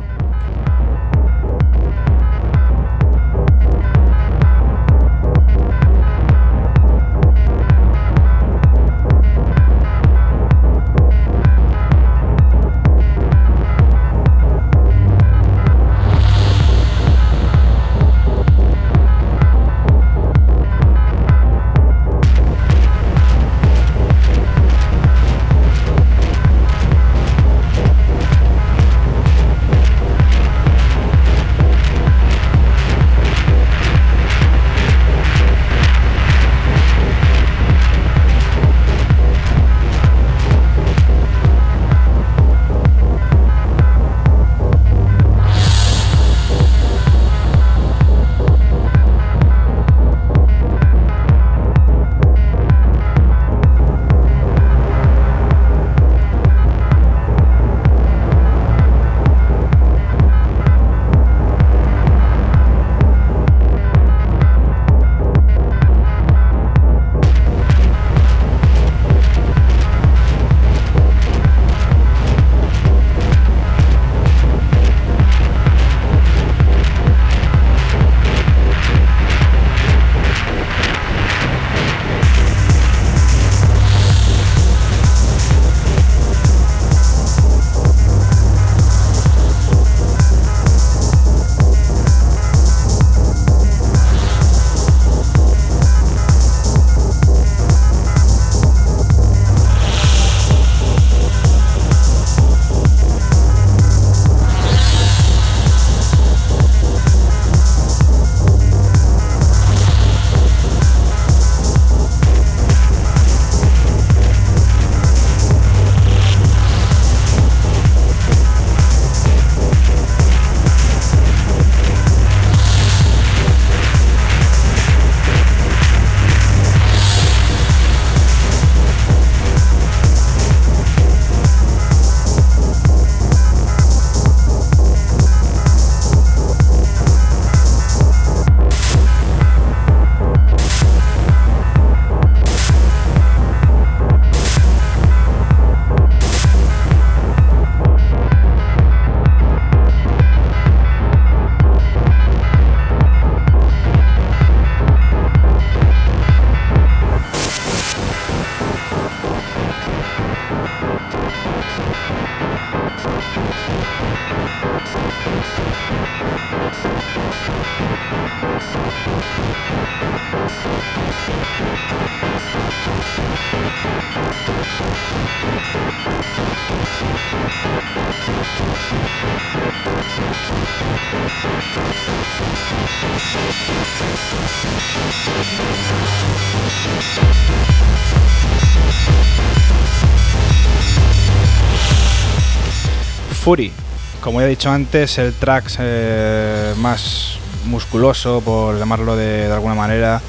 Antes, el track eh, más musculoso, por llamarlo de, alguna manera,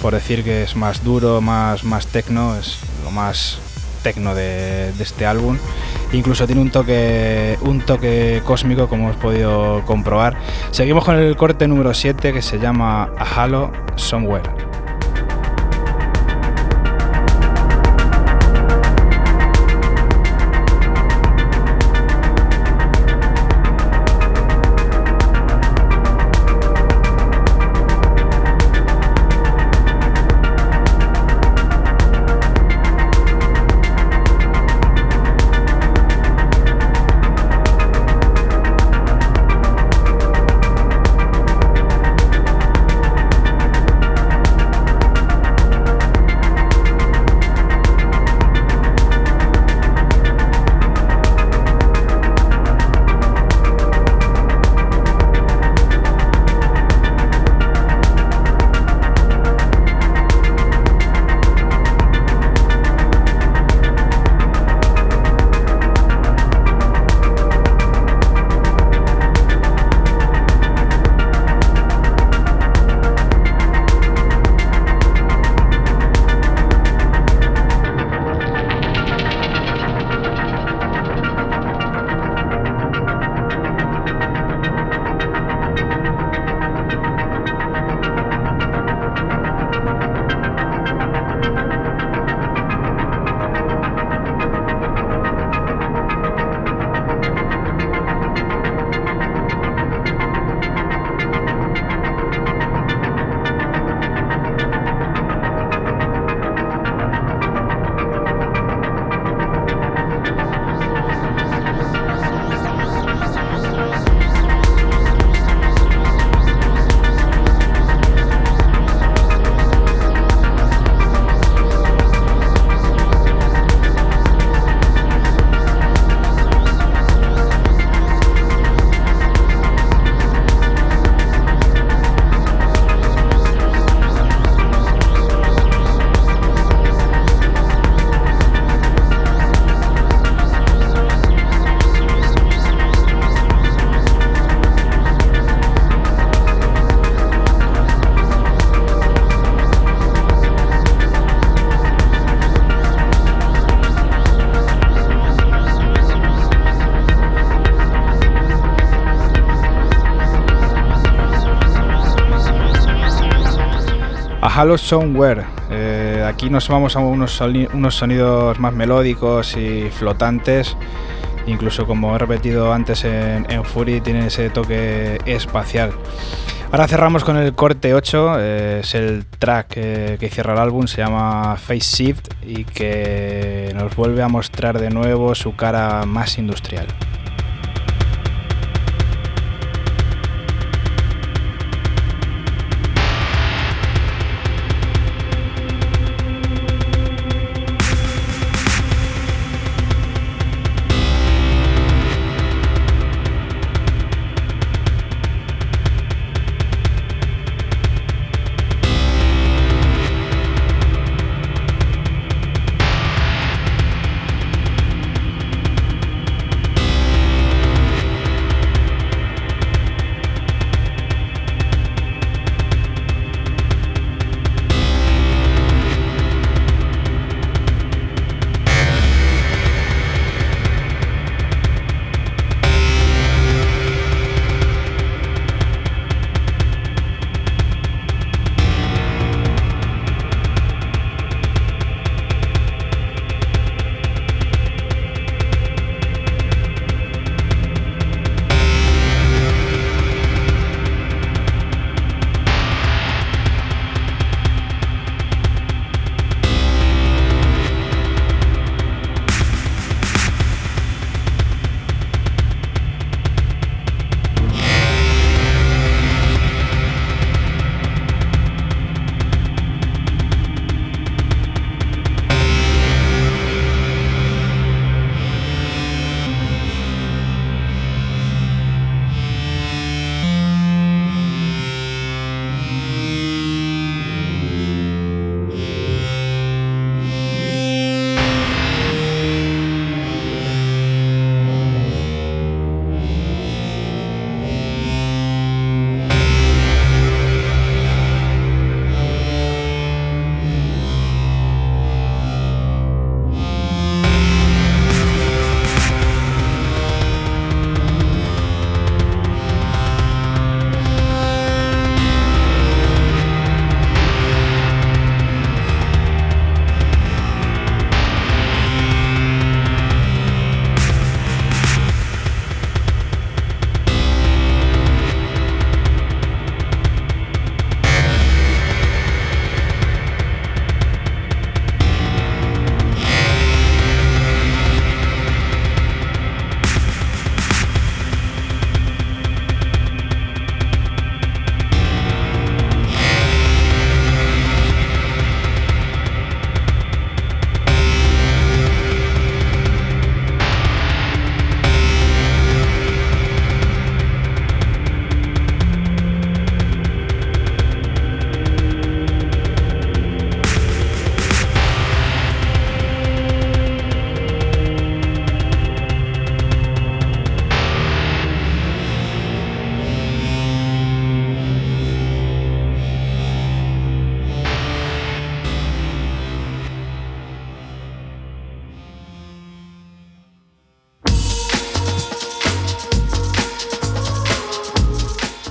por decir que es más duro, más, más tecno, es lo más tecno de, de, este álbum. Incluso tiene un toque, un toque cósmico, como hemos podido comprobar. Seguimos con el corte número 7 que se llama A Halo Somewhere. Halo Somewhere. Eh, aquí nos vamos a unos, unos, sonidos más melódicos y flotantes. Incluso como he repetido antes en, Fury, tiene ese toque espacial. Ahora cerramos con el corte 8, eh, es el track que, que cierra el álbum, se llama Face Shift y que nos vuelve a mostrar de nuevo su cara más industrial.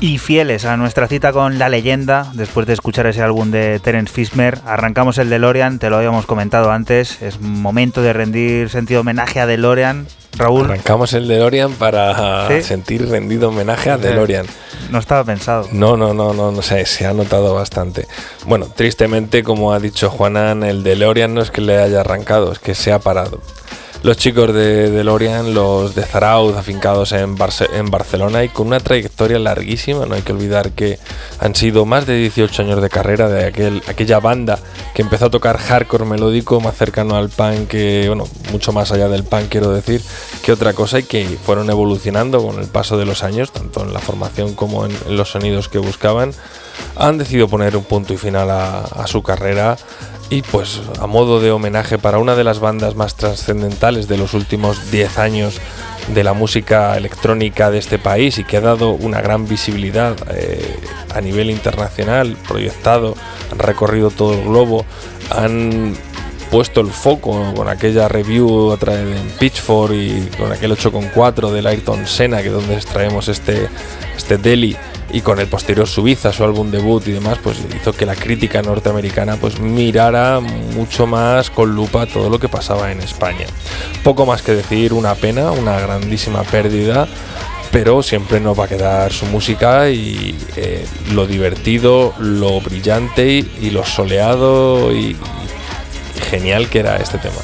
Y fieles a nuestra cita con la leyenda, después de escuchar ese álbum de Terence Fismer, arrancamos el DeLorean, te lo habíamos comentado antes, es momento de rendir sentido homenaje a DeLorean. Raúl. Arrancamos el DeLorean para sentir rendido homenaje a DeLorean. No estaba pensado. No, no, no, no, no sé, se ha notado bastante. Bueno, tristemente, como ha dicho Juanan, el DeLorean no es que le haya arrancado, es que se ha parado los chicos de, DeLorean, los de Zarauz, afincados en, Barcelona y con una trayectoria larguísima. No hay que olvidar que han sido más de 18 años de carrera de aquel, aquella banda que empezó a tocar hardcore melódico más cercano al punk, que, bueno, mucho más allá del punk, quiero decir, que otra cosa y que fueron evolucionando con el paso de los años, tanto en la formación como en, los sonidos que buscaban. Han decidido poner un punto y final a su carrera y pues a modo de homenaje para una de las bandas más trascendentales de los últimos 10 años de la música electrónica de este país y que ha dado una gran visibilidad eh, a nivel internacional, proyectado, han recorrido todo el globo, han puesto el foco con aquella review en Pitchfork y con aquel 8.4 del Ayrton Senna, que es donde extraemos este, este Delhi y con el posterior Suiza, su álbum debut y demás, pues hizo que la crítica norteamericana pues mirara mucho más con lupa todo lo que pasaba en España. Poco más que decir, una pena, una grandísima pérdida, pero siempre nos va a quedar su música y eh, lo divertido, lo brillante y, lo soleado y genial que era este tema.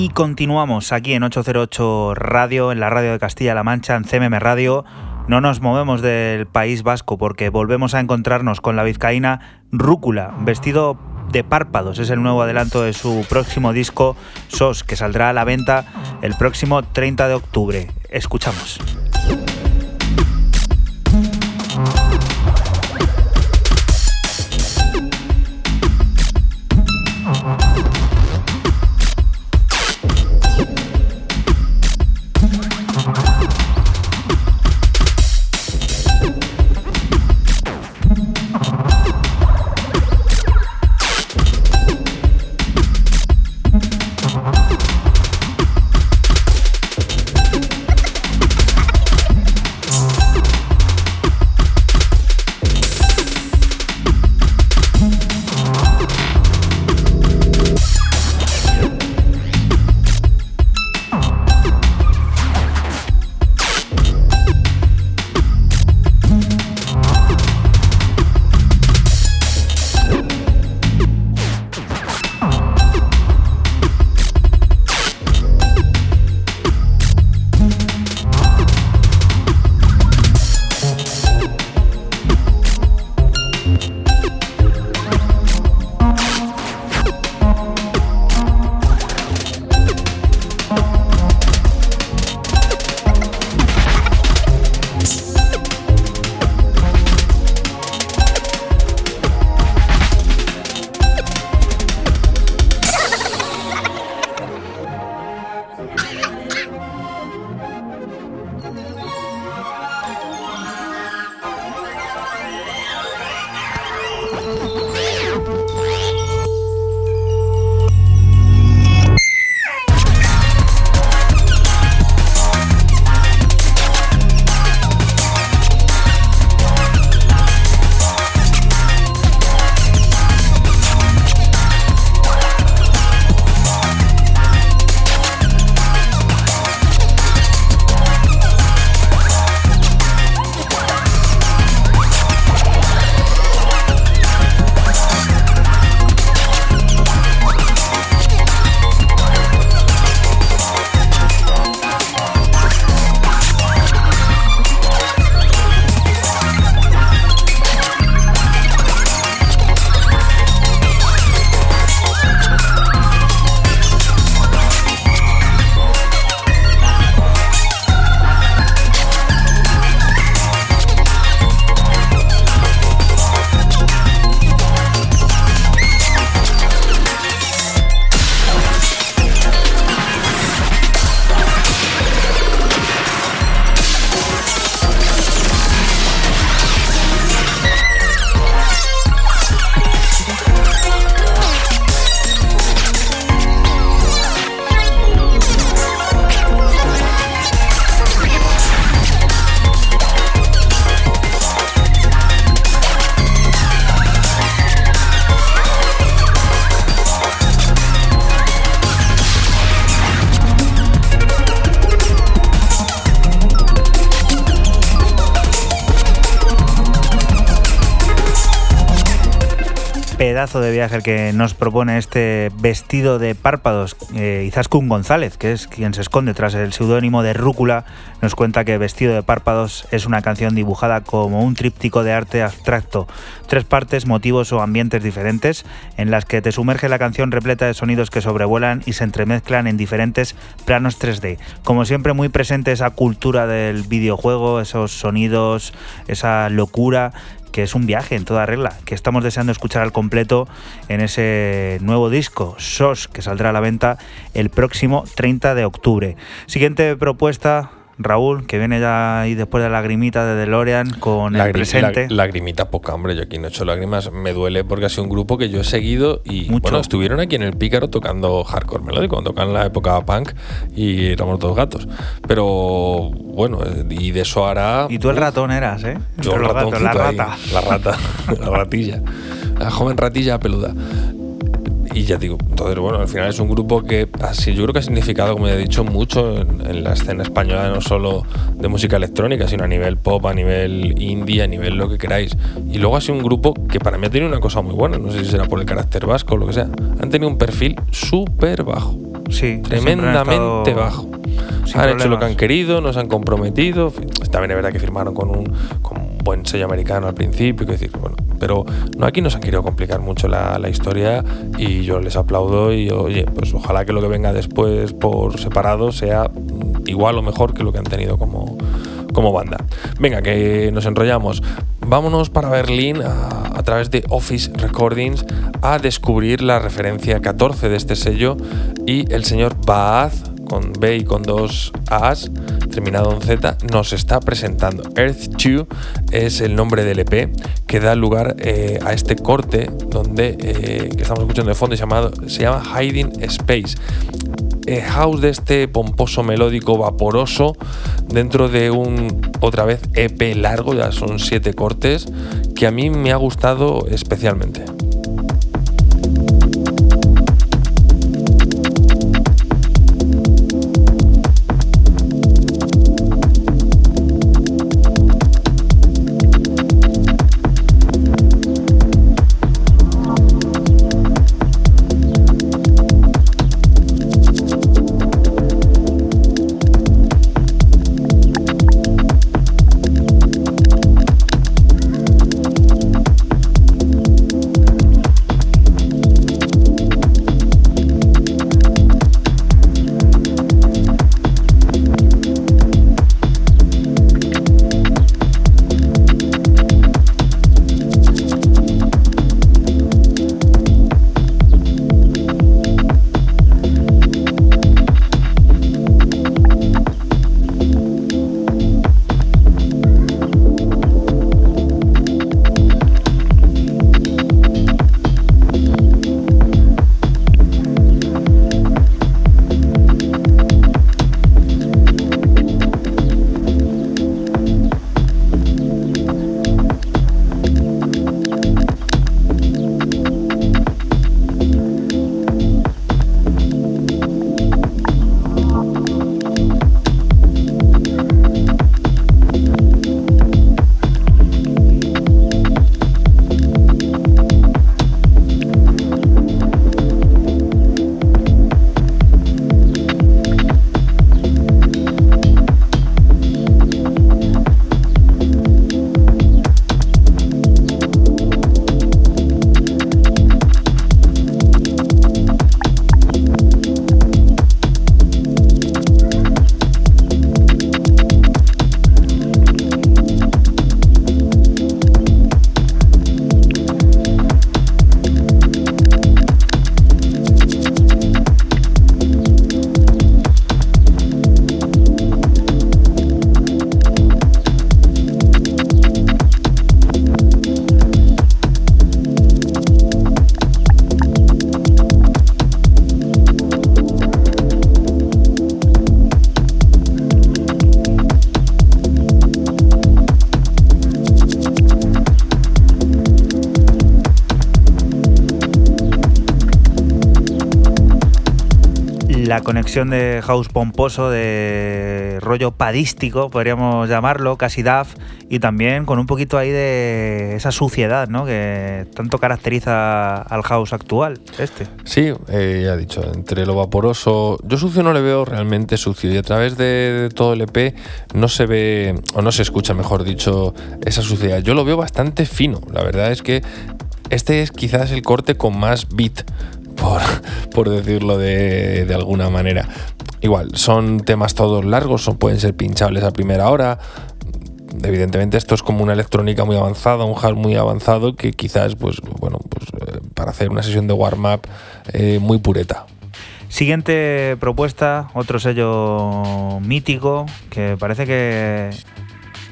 Y continuamos aquí en 808 Radio, en la radio de Castilla-La Mancha, en CMM Radio. No nos movemos del País Vasco porque volvemos a encontrarnos con la vizcaína Rúcula, vestido párpados. Es el nuevo adelanto de su próximo disco SOS, que saldrá a la venta el próximo 30 de octubre. Escuchamos. El que nos propone este vestido de párpados. Eh, Izaskun González, que es quien se esconde tras el seudónimo de Rúcula, nos cuenta que Vestido de párpados es una canción dibujada como un tríptico de arte abstracto. Tres partes, motivos o ambientes diferentes, en las que te sumerge la canción repleta de sonidos que sobrevuelan y se entremezclan en diferentes planos 3D. Como siempre, muy presente esa cultura del videojuego, esos sonidos, esa locura que es un viaje en toda regla, que estamos deseando escuchar al completo en ese nuevo disco, SOS, que saldrá a la venta el próximo 30 de octubre. Siguiente propuesta, Raúl, que viene ya ahí después de la lagrimita de DeLorean con el presente. La, lagrimita poca, hombre. Yo aquí no he hecho lágrimas. Me duele porque ha sido un grupo que yo he seguido y bueno, estuvieron aquí en el Pícaro tocando hardcore melódico, tocan la época punk y éramos todos gatos. Pero bueno, y de eso hará. Y tú el ratón eras, ¿eh? Yo el ratón, la rata. la rata, la ratilla. La joven ratilla peluda y ya digo, entonces bueno, al final es un grupo que así yo creo que ha significado, como ya he dicho, mucho en, la escena española, no solo de música electrónica, sino a nivel pop, a nivel indie, a nivel lo que queráis. Y luego ha sido un grupo que para mí ha tenido una cosa muy buena, no sé si será por el carácter vasco o lo que sea. Han tenido un perfil súper bajo. Sí, tremendamente bajo. Han hecho lo que han querido, nos han comprometido. También es verdad que firmaron con un, con un buen sello americano al principio, que decir, bueno, pero no aquí nos han querido complicar mucho la, historia y yo les aplaudo y oye, pues ojalá que lo que venga después por separado sea igual o mejor que lo que han tenido como, como banda. Venga, que nos enrollamos. Vámonos para Berlín a, a, través de Office Recordings a descubrir la referencia 14 de este sello y el señor Baaz con B y con dos A's, terminado en Z, nos está presentando. Earth 2 es el nombre del EP que da lugar eh, a este corte donde eh, que estamos escuchando de fondo llamado, se llama Hiding Space. Eh, house de este pomposo melódico vaporoso dentro de un otra vez EP largo, ya son siete cortes, que a mí me ha gustado especialmente. La conexión de house pomposo, de rollo padístico, podríamos llamarlo, casi DAF, y también con un poquito ahí de esa suciedad, ¿no? Que tanto caracteriza al house actual, este. Sí, eh, ya he dicho, entre lo vaporoso, yo sucio no le veo realmente sucio y a través de, todo el EP no se ve, o no se escucha, mejor dicho, esa suciedad. Yo lo veo bastante fino, la verdad es que este es quizás el corte con más beat por, decirlo de, alguna manera. Igual, son temas todos largos, son, pueden ser pinchables a primera hora. Evidentemente esto es como una electrónica muy avanzada, un hard muy avanzado que quizás, pues, bueno, pues eh, para hacer una sesión de warm-up eh, muy pureta. Siguiente propuesta, otro sello mítico que parece que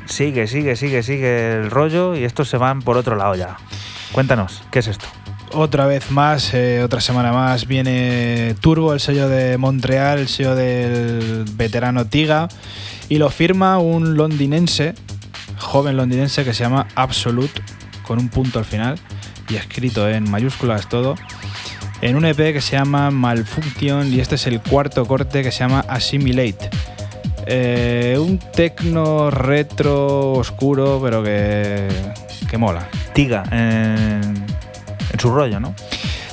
sigue, sigue, sigue, sigue el rollo y estos se van por otro lado ya. Cuéntanos, ¿qué es esto? Otra vez más, eh, otra semana más, viene Turbo, el sello de Montreal, el sello del veterano Tiga, y lo firma un londinense, joven londinense que se llama Absolute, con un punto al final, y escrito en mayúsculas todo, en un EP que se llama Malfunction, y este es el cuarto corte que se llama Assimilate. Eh, un tecno retro oscuro, pero que, que mola. Tiga, en su rollo, ¿no?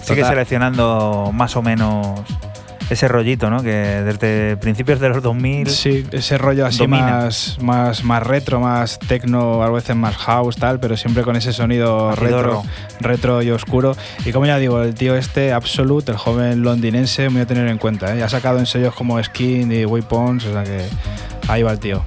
Sigue seleccionando más o menos ese rollito, ¿no? Que desde principios de los 2000. Sí, ese rollo así más, más, más retro, más techno, a veces más house, tal, pero siempre con ese sonido retro, retro y oscuro. Y como ya digo, el tío este, Absolute, el joven londinense, voy a tener en cuenta. ¿eh? Ha sacado en sellos como Skin y Weapons, o sea que ahí va el tío.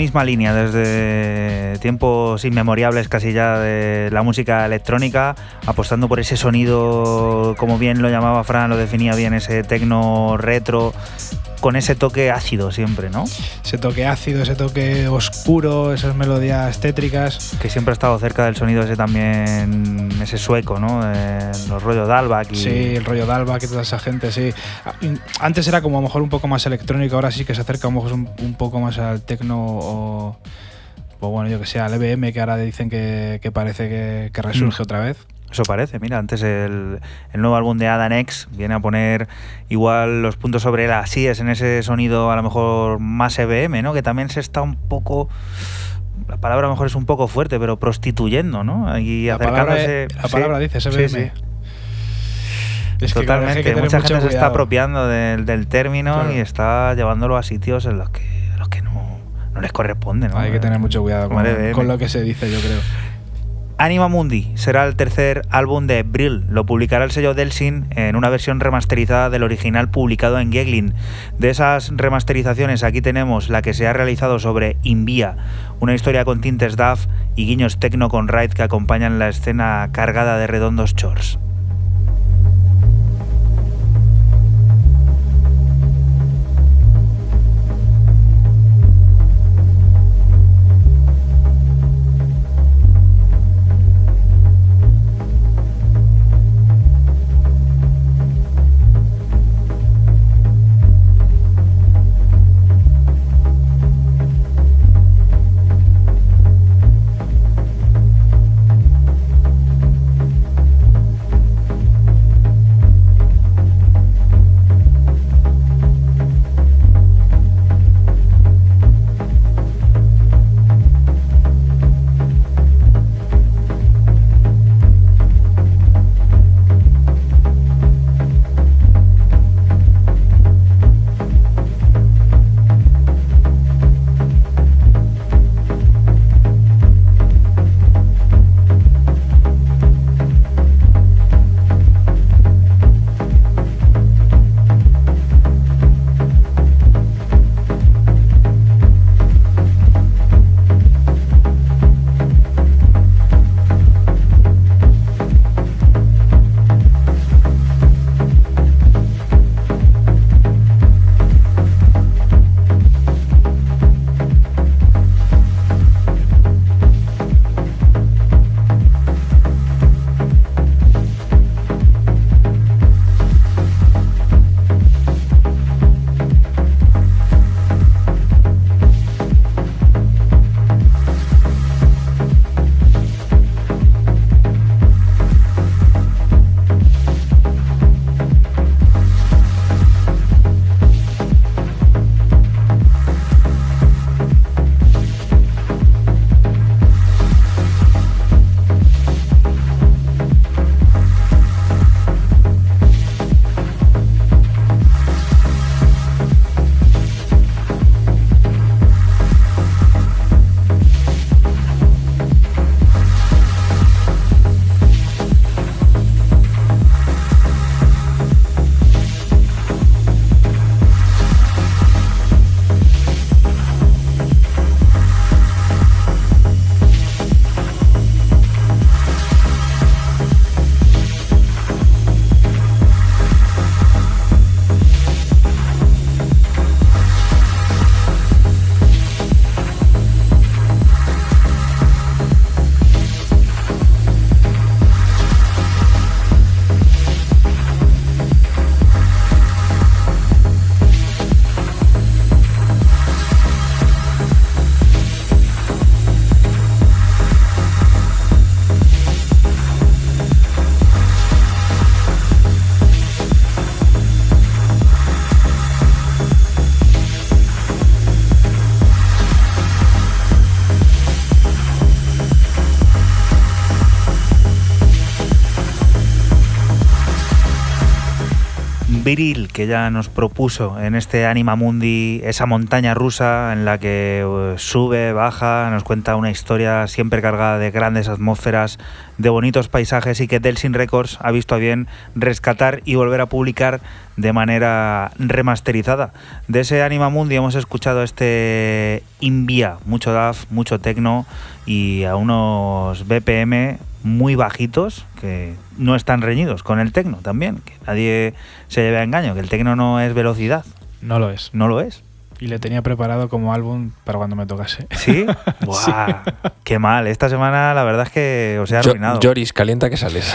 Misma línea desde tiempos inmemorables casi ya de la música electrónica, apostando por ese sonido, como bien lo llamaba Fran, lo definía bien, ese tecno retro, con ese toque ácido siempre, ¿no? Ese toque ácido, ese toque oscuro, esas melodías tétricas. Que siempre ha estado cerca del sonido ese también, ese sueco, ¿no? Eh, los rollos Dalbach. Y... Sí, el rollo Dalbach y toda esa gente, sí. Antes era como a lo mejor un poco más electrónico, ahora sí que se acerca a lo mejor un, poco más al techno o, bueno, yo que sé, al EBM, que ahora dicen que, parece que, resurge mm. otra vez. Eso parece, mira, antes el, nuevo álbum de Adam X viene a poner igual los puntos sobre las es en ese sonido a lo mejor más EBM, ¿no? Que también se está un poco la palabra a lo mejor es un poco fuerte, pero prostituyendo, ¿no? Y la acercándose. Palabra, la palabra dice EBM. Totalmente, mucha gente se está apropiando del, término y está llevándolo a sitios en los que, los que no, no les corresponde, ¿no? Hay que tener mucho cuidado con, con lo que se dice, yo creo. Anima Mundi será el tercer álbum de Brill. Lo publicará el sello Delsin en una versión remasterizada del original publicado en Geglin. De esas remasterizaciones, aquí tenemos la que se ha realizado sobre Invia, una historia con tintes DAF y guiños techno con ride que acompañan la escena cargada de redondos chores. Que ya nos propuso en este Anima Mundi, esa montaña rusa en la que eh, sube, baja, nos cuenta una historia siempre cargada de grandes atmósferas, de bonitos paisajes y que Delsin Records ha visto a bien rescatar y volver a publicar de manera remasterizada. De ese Anima Mundi hemos escuchado este Invia, mucho DAF, mucho techno y a unos BPM muy bajitos que no están reñidos con el tecno también. Que nadie se lleve a engaño, que el tecno no es velocidad. No lo es. No lo es. Y le tenía preparado como álbum para cuando me tocase. ¿Sí? ¡Buah! Sí. ¡Qué mal! Esta semana la verdad es que os he arruinado. Joris, calienta que sales.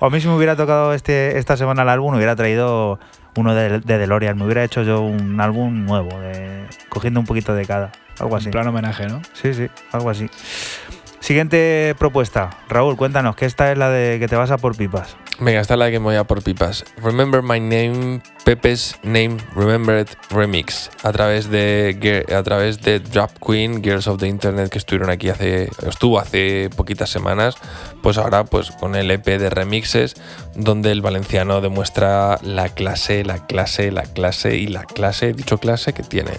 o a mí si me hubiera tocado este, esta semana el álbum, hubiera traído uno de, de DeLorean. Me hubiera hecho yo un álbum nuevo, de, cogiendo un poquito de cada. Algo así. Un plan homenaje, ¿no? Sí, sí, algo así. Siguiente propuesta. Raúl, cuéntanos, que esta es la de que te vas a por pipas. Venga, esta es la de que me voy a por pipas. Remember My Name, Pepe's Name Remembered Remix. A través de, a través de Drop Queen, Girls of the Internet, que estuvieron aquí hace, estuvo hace poquitas semanas. Pues ahora, pues con el EP de remixes, donde el valenciano demuestra la clase, la clase, la clase y la clase, dicho clase que tiene.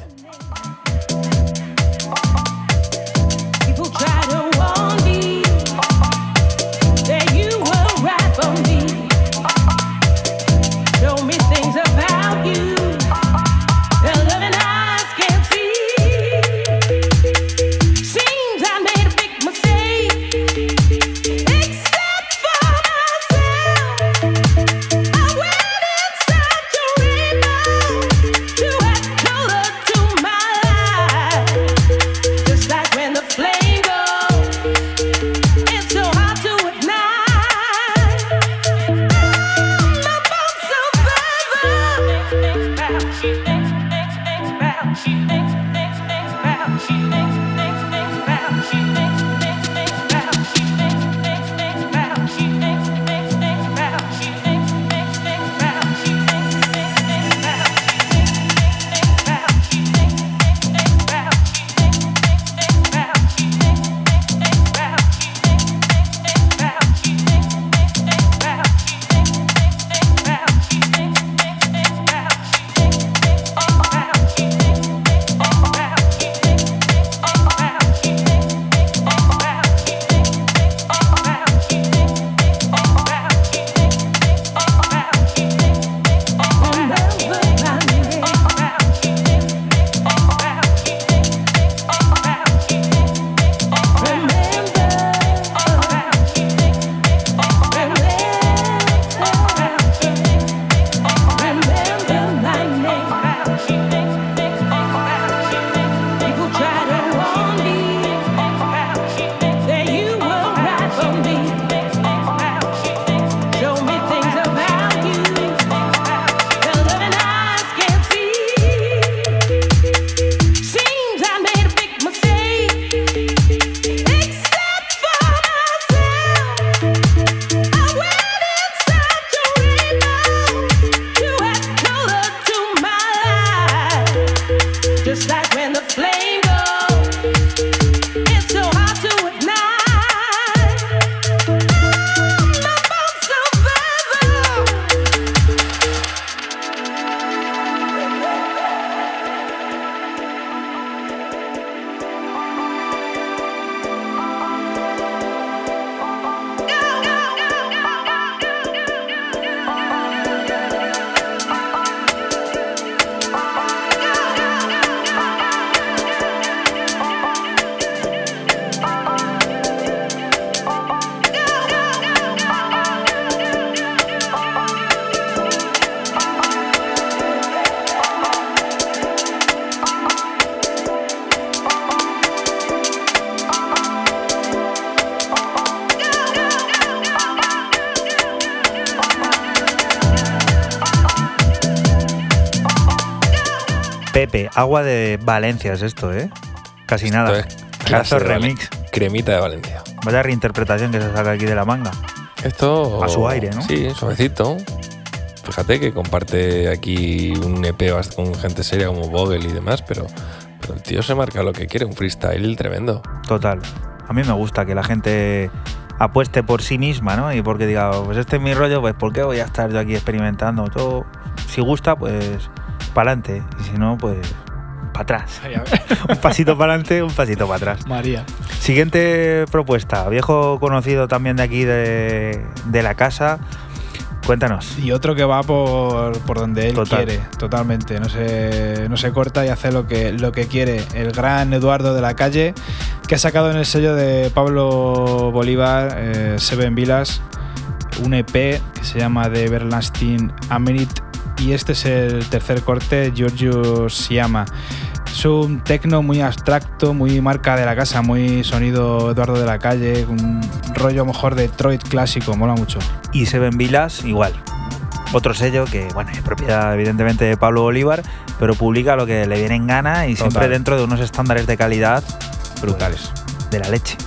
Agua de Valencia es esto, ¿eh? Casi nada. Esto de remix. Valen- Cremita de Valencia. Vaya reinterpretación que se saca aquí de la manga. Esto. A su aire, ¿no? Sí, suavecito. Fíjate que comparte aquí un EP con gente seria como Vogel y demás, pero, pero el tío se marca lo que quiere, un freestyle tremendo. Total. A mí me gusta que la gente apueste por sí misma, ¿no? Y porque diga, pues este es mi rollo, pues ¿por qué voy a estar yo aquí experimentando? Todo, si gusta, pues para adelante. Y si no, pues para atrás. un pasito para adelante, un pasito para atrás. María. Siguiente propuesta, viejo conocido también de aquí de, de la casa. Cuéntanos. Y otro que va por, por donde él Total. quiere, totalmente. No se, no se corta y hace lo que, lo que quiere. El gran Eduardo de la calle, que ha sacado en el sello de Pablo Bolívar, eh, Seven Villas, un EP que se llama The Everlasting Amenit y este es el tercer corte, Giorgio Siama. Es un tecno muy abstracto, muy marca de la casa, muy sonido Eduardo de la calle, un rollo mejor de Detroit clásico, mola mucho. Y Seven Vilas, igual. Otro sello que, bueno, es propiedad evidentemente de Pablo Bolívar, pero publica lo que le viene en gana y siempre dentro de unos estándares de calidad Brutales. de la leche.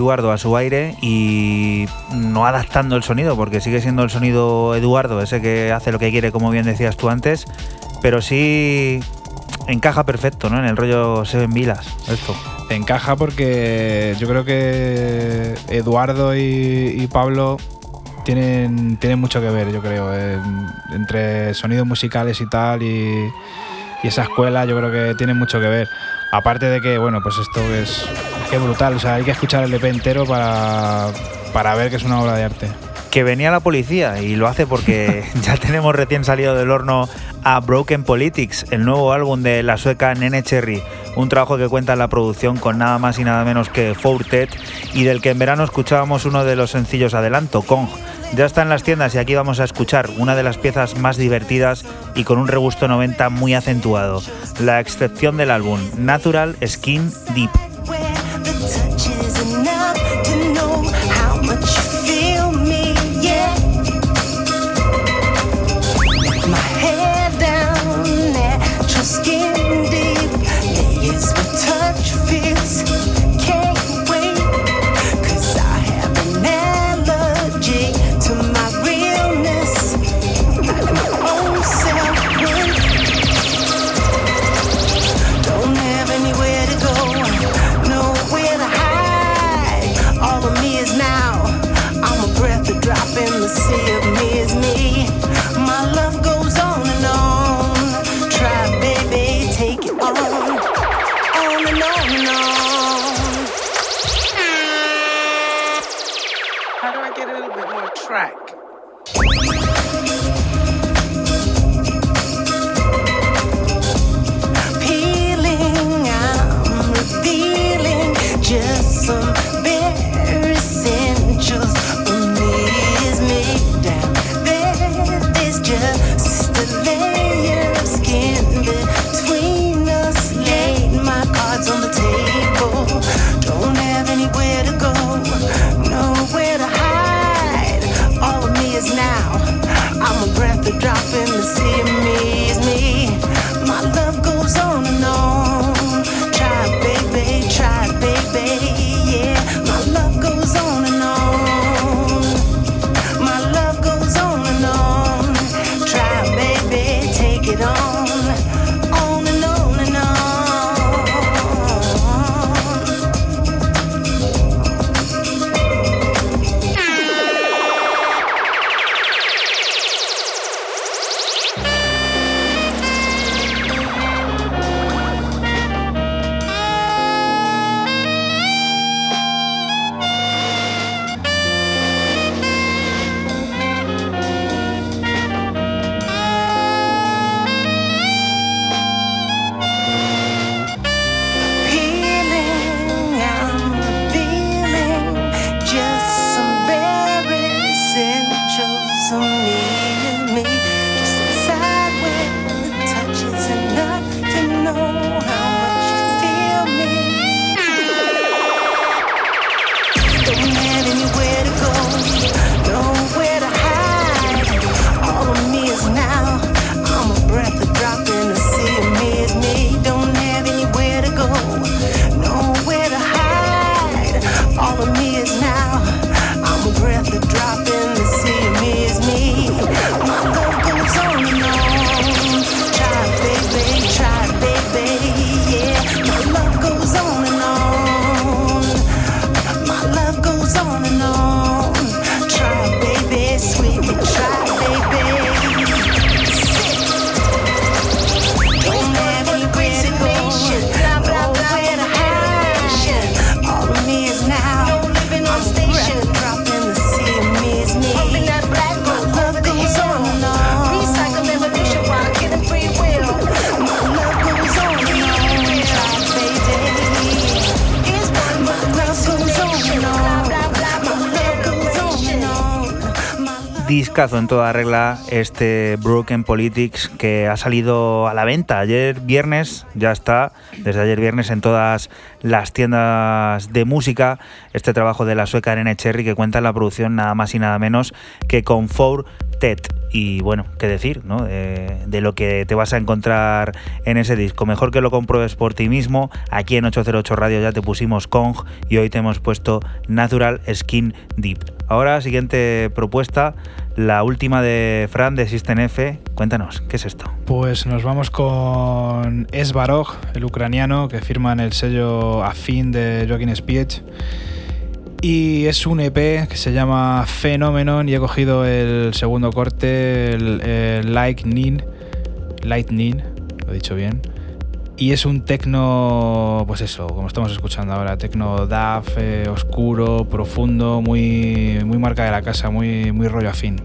Eduardo a su aire y no adaptando el sonido, porque sigue siendo el sonido Eduardo, ese que hace lo que quiere, como bien decías tú antes, pero sí encaja perfecto, ¿no? En el rollo Seven Vilas, esto. Encaja porque yo creo que Eduardo y, Pablo tienen, tienen mucho que ver, yo creo, en- entre sonidos musicales y tal y, y esa escuela yo creo que tienen mucho que ver. Aparte de que, bueno, pues esto es, que brutal, o sea, hay que escuchar el EP entero para, para ver que es una obra de arte. Que venía la policía y lo hace porque ya tenemos recién salido del horno a Broken Politics, el nuevo álbum de la sueca Nene Cherry, un trabajo que cuenta en la producción con nada más y nada menos que Fourtet y del que en verano escuchábamos uno de los sencillos adelanto, Kong. Ya está en las tiendas y aquí vamos a escuchar una de las piezas más divertidas y con un regusto 90 muy acentuado, la excepción del álbum, Natural Skin Deep. Toda regla este Broken Politics que ha salido a la venta ayer viernes, ya está, desde ayer viernes en todas las tiendas de música, este trabajo de la sueca Nene Cherry que cuenta en la producción nada más y nada menos que con Four Ted. Y bueno, qué decir, ¿no? De, de lo que te vas a encontrar en ese disco. Mejor que lo compruebes por ti mismo. Aquí en 808 Radio ya te pusimos Kong y hoy te hemos puesto Natural Skin Deep. Ahora, siguiente propuesta, la última de Fran de System F. Cuéntanos, ¿qué es esto? Pues nos vamos con Esbarog, el ucraniano, que firma en el sello afín de Joaquín Spiech. Y es un EP que se llama Phenomenon y he cogido el segundo corte, el, el Lightning, Lightning, lo he dicho bien. Y es un tecno, pues eso, como estamos escuchando ahora, tecno DAF, eh, oscuro, profundo, muy, muy marca de la casa, muy, muy rollo afín.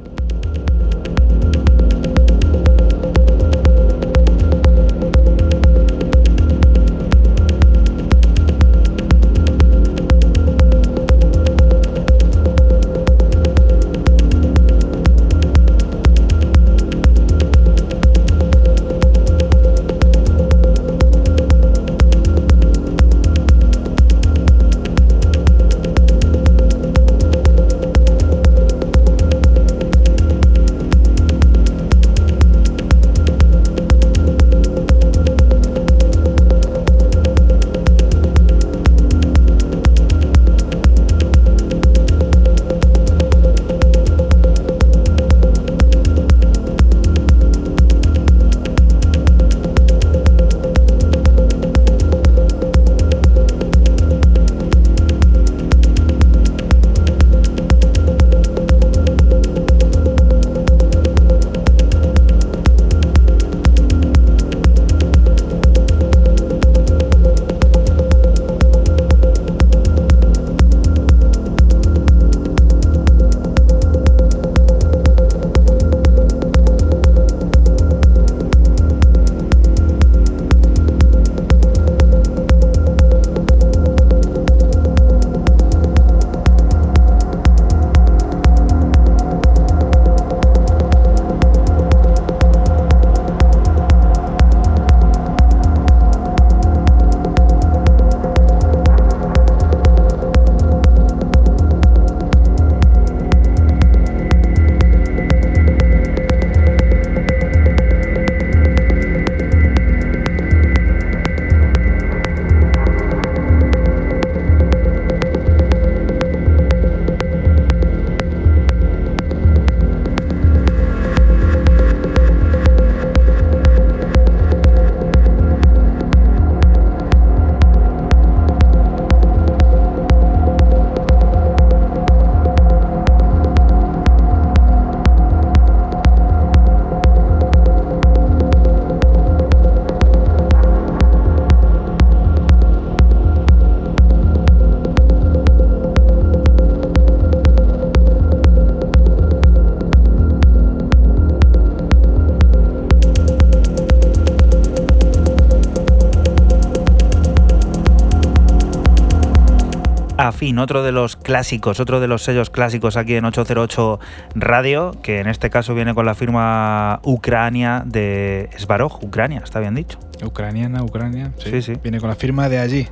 Afin, otro de los clásicos, otro de los sellos clásicos aquí en 808 Radio, que en este caso viene con la firma Ucrania de Svarog, Ucrania, está bien dicho. Ucraniana, Ucrania. Sí, sí. Viene con la firma de allí,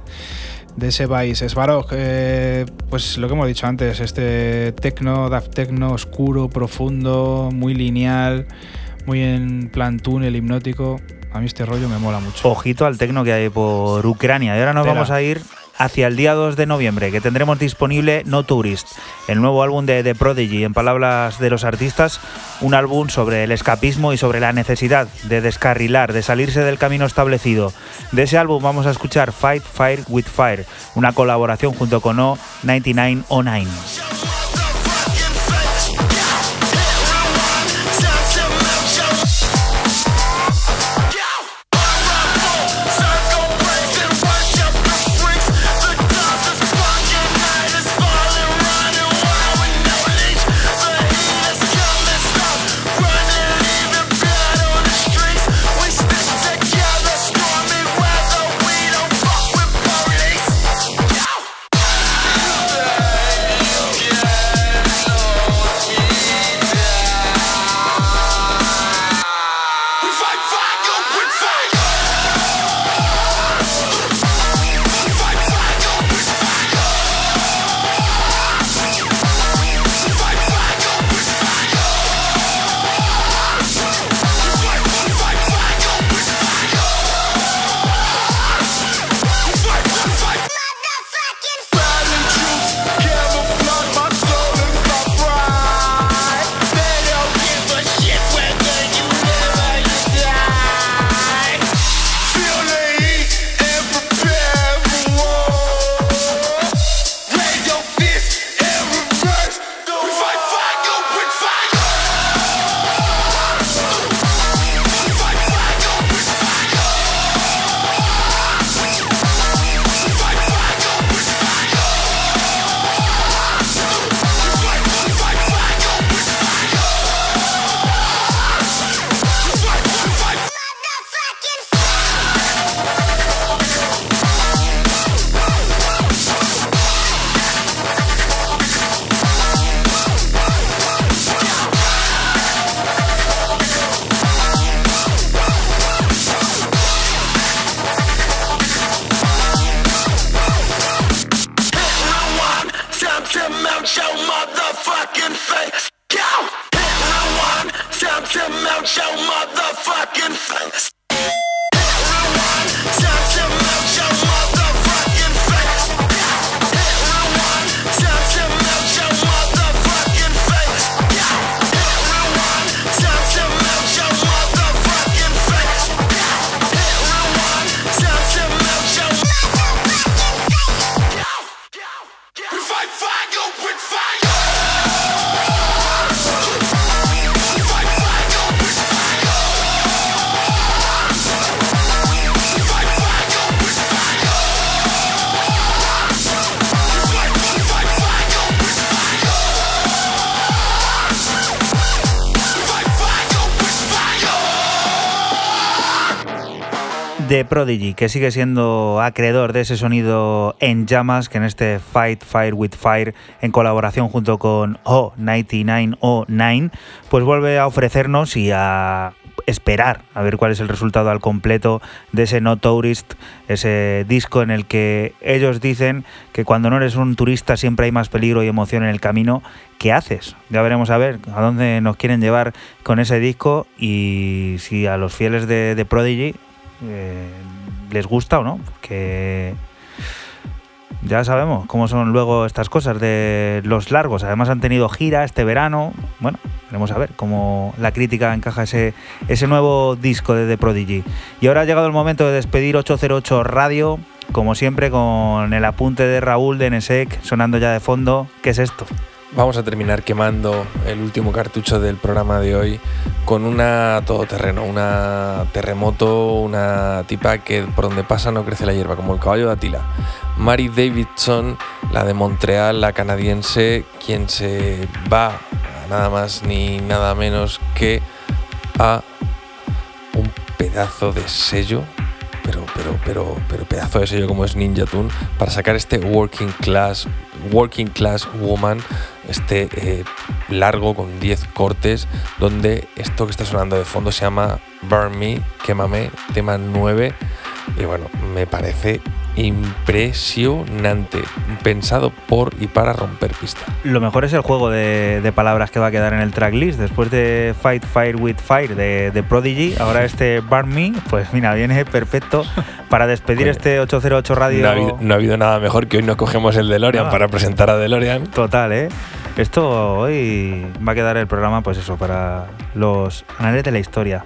de ese país. Svarog, eh, pues lo que hemos dicho antes, este tecno, daft tecno, oscuro, profundo, muy lineal, muy en plan túnel hipnótico. A mí este rollo me mola mucho. Ojito al tecno que hay por Ucrania. Y ahora nos Tela. vamos a ir hacia el día 2 de noviembre, que tendremos disponible No Tourist, el nuevo álbum de The Prodigy. En palabras de los artistas, un álbum sobre el escapismo y sobre la necesidad de descarrilar, de salirse del camino establecido. De ese álbum vamos a escuchar Fight Fire with Fire, una colaboración junto con O9909. Prodigy, que sigue siendo acreedor de ese sonido en llamas, que en este Fight Fire with Fire, en colaboración junto con O9909, pues vuelve a ofrecernos y a esperar a ver cuál es el resultado al completo de ese No Tourist, ese disco en el que ellos dicen que cuando no eres un turista siempre hay más peligro y emoción en el camino. ¿Qué haces? Ya veremos a ver a dónde nos quieren llevar con ese disco y si a los fieles de, de Prodigy eh, les gusta o no, porque ya sabemos cómo son luego estas cosas de los largos. Además han tenido gira este verano. Bueno, veremos a ver cómo la crítica encaja ese, ese nuevo disco de The Prodigy. Y ahora ha llegado el momento de despedir 808 Radio, como siempre con el apunte de Raúl de NSEC sonando ya de fondo. ¿Qué es esto? Vamos a terminar quemando el último cartucho del programa de hoy con una todoterreno, una terremoto, una tipa que por donde pasa no crece la hierba, como el caballo de Atila. Mary Davidson, la de Montreal, la canadiense, quien se va a nada más ni nada menos que a un pedazo de sello, pero, pero pero, pero, pedazo de sello como es Ninja Tune para sacar este Working Class, Working Class Woman, este eh, largo con 10 cortes, donde esto que está sonando de fondo se llama Burn Me, Quémame, tema 9. Y bueno, me parece impresionante, pensado por y para romper pista. Lo mejor es el juego de, de palabras que va a quedar en el tracklist. Después de Fight Fire with Fire de, de Prodigy, ahora este Burn Me, pues mira, viene perfecto para despedir este 808 Radio. No ha, habido, no ha habido nada mejor que hoy no cogemos el DeLorean Nada. para presentar a DeLorean. Total, ¿eh? Esto hoy va a quedar el programa, pues eso, para los anales de la historia.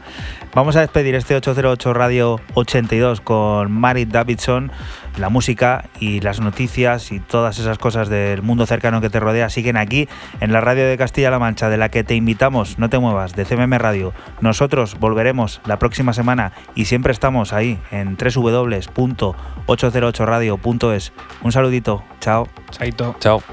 Vamos a despedir este 808 Radio 82 con Marit Davidson. La música y las noticias y todas esas cosas del mundo cercano que te rodea siguen aquí en la radio de Castilla-La Mancha, de la que te invitamos, no te muevas, de CMM Radio. Nosotros volveremos la próxima semana y siempre estamos ahí en www.808radio.es. Un saludito, chao. Chaito. Chao.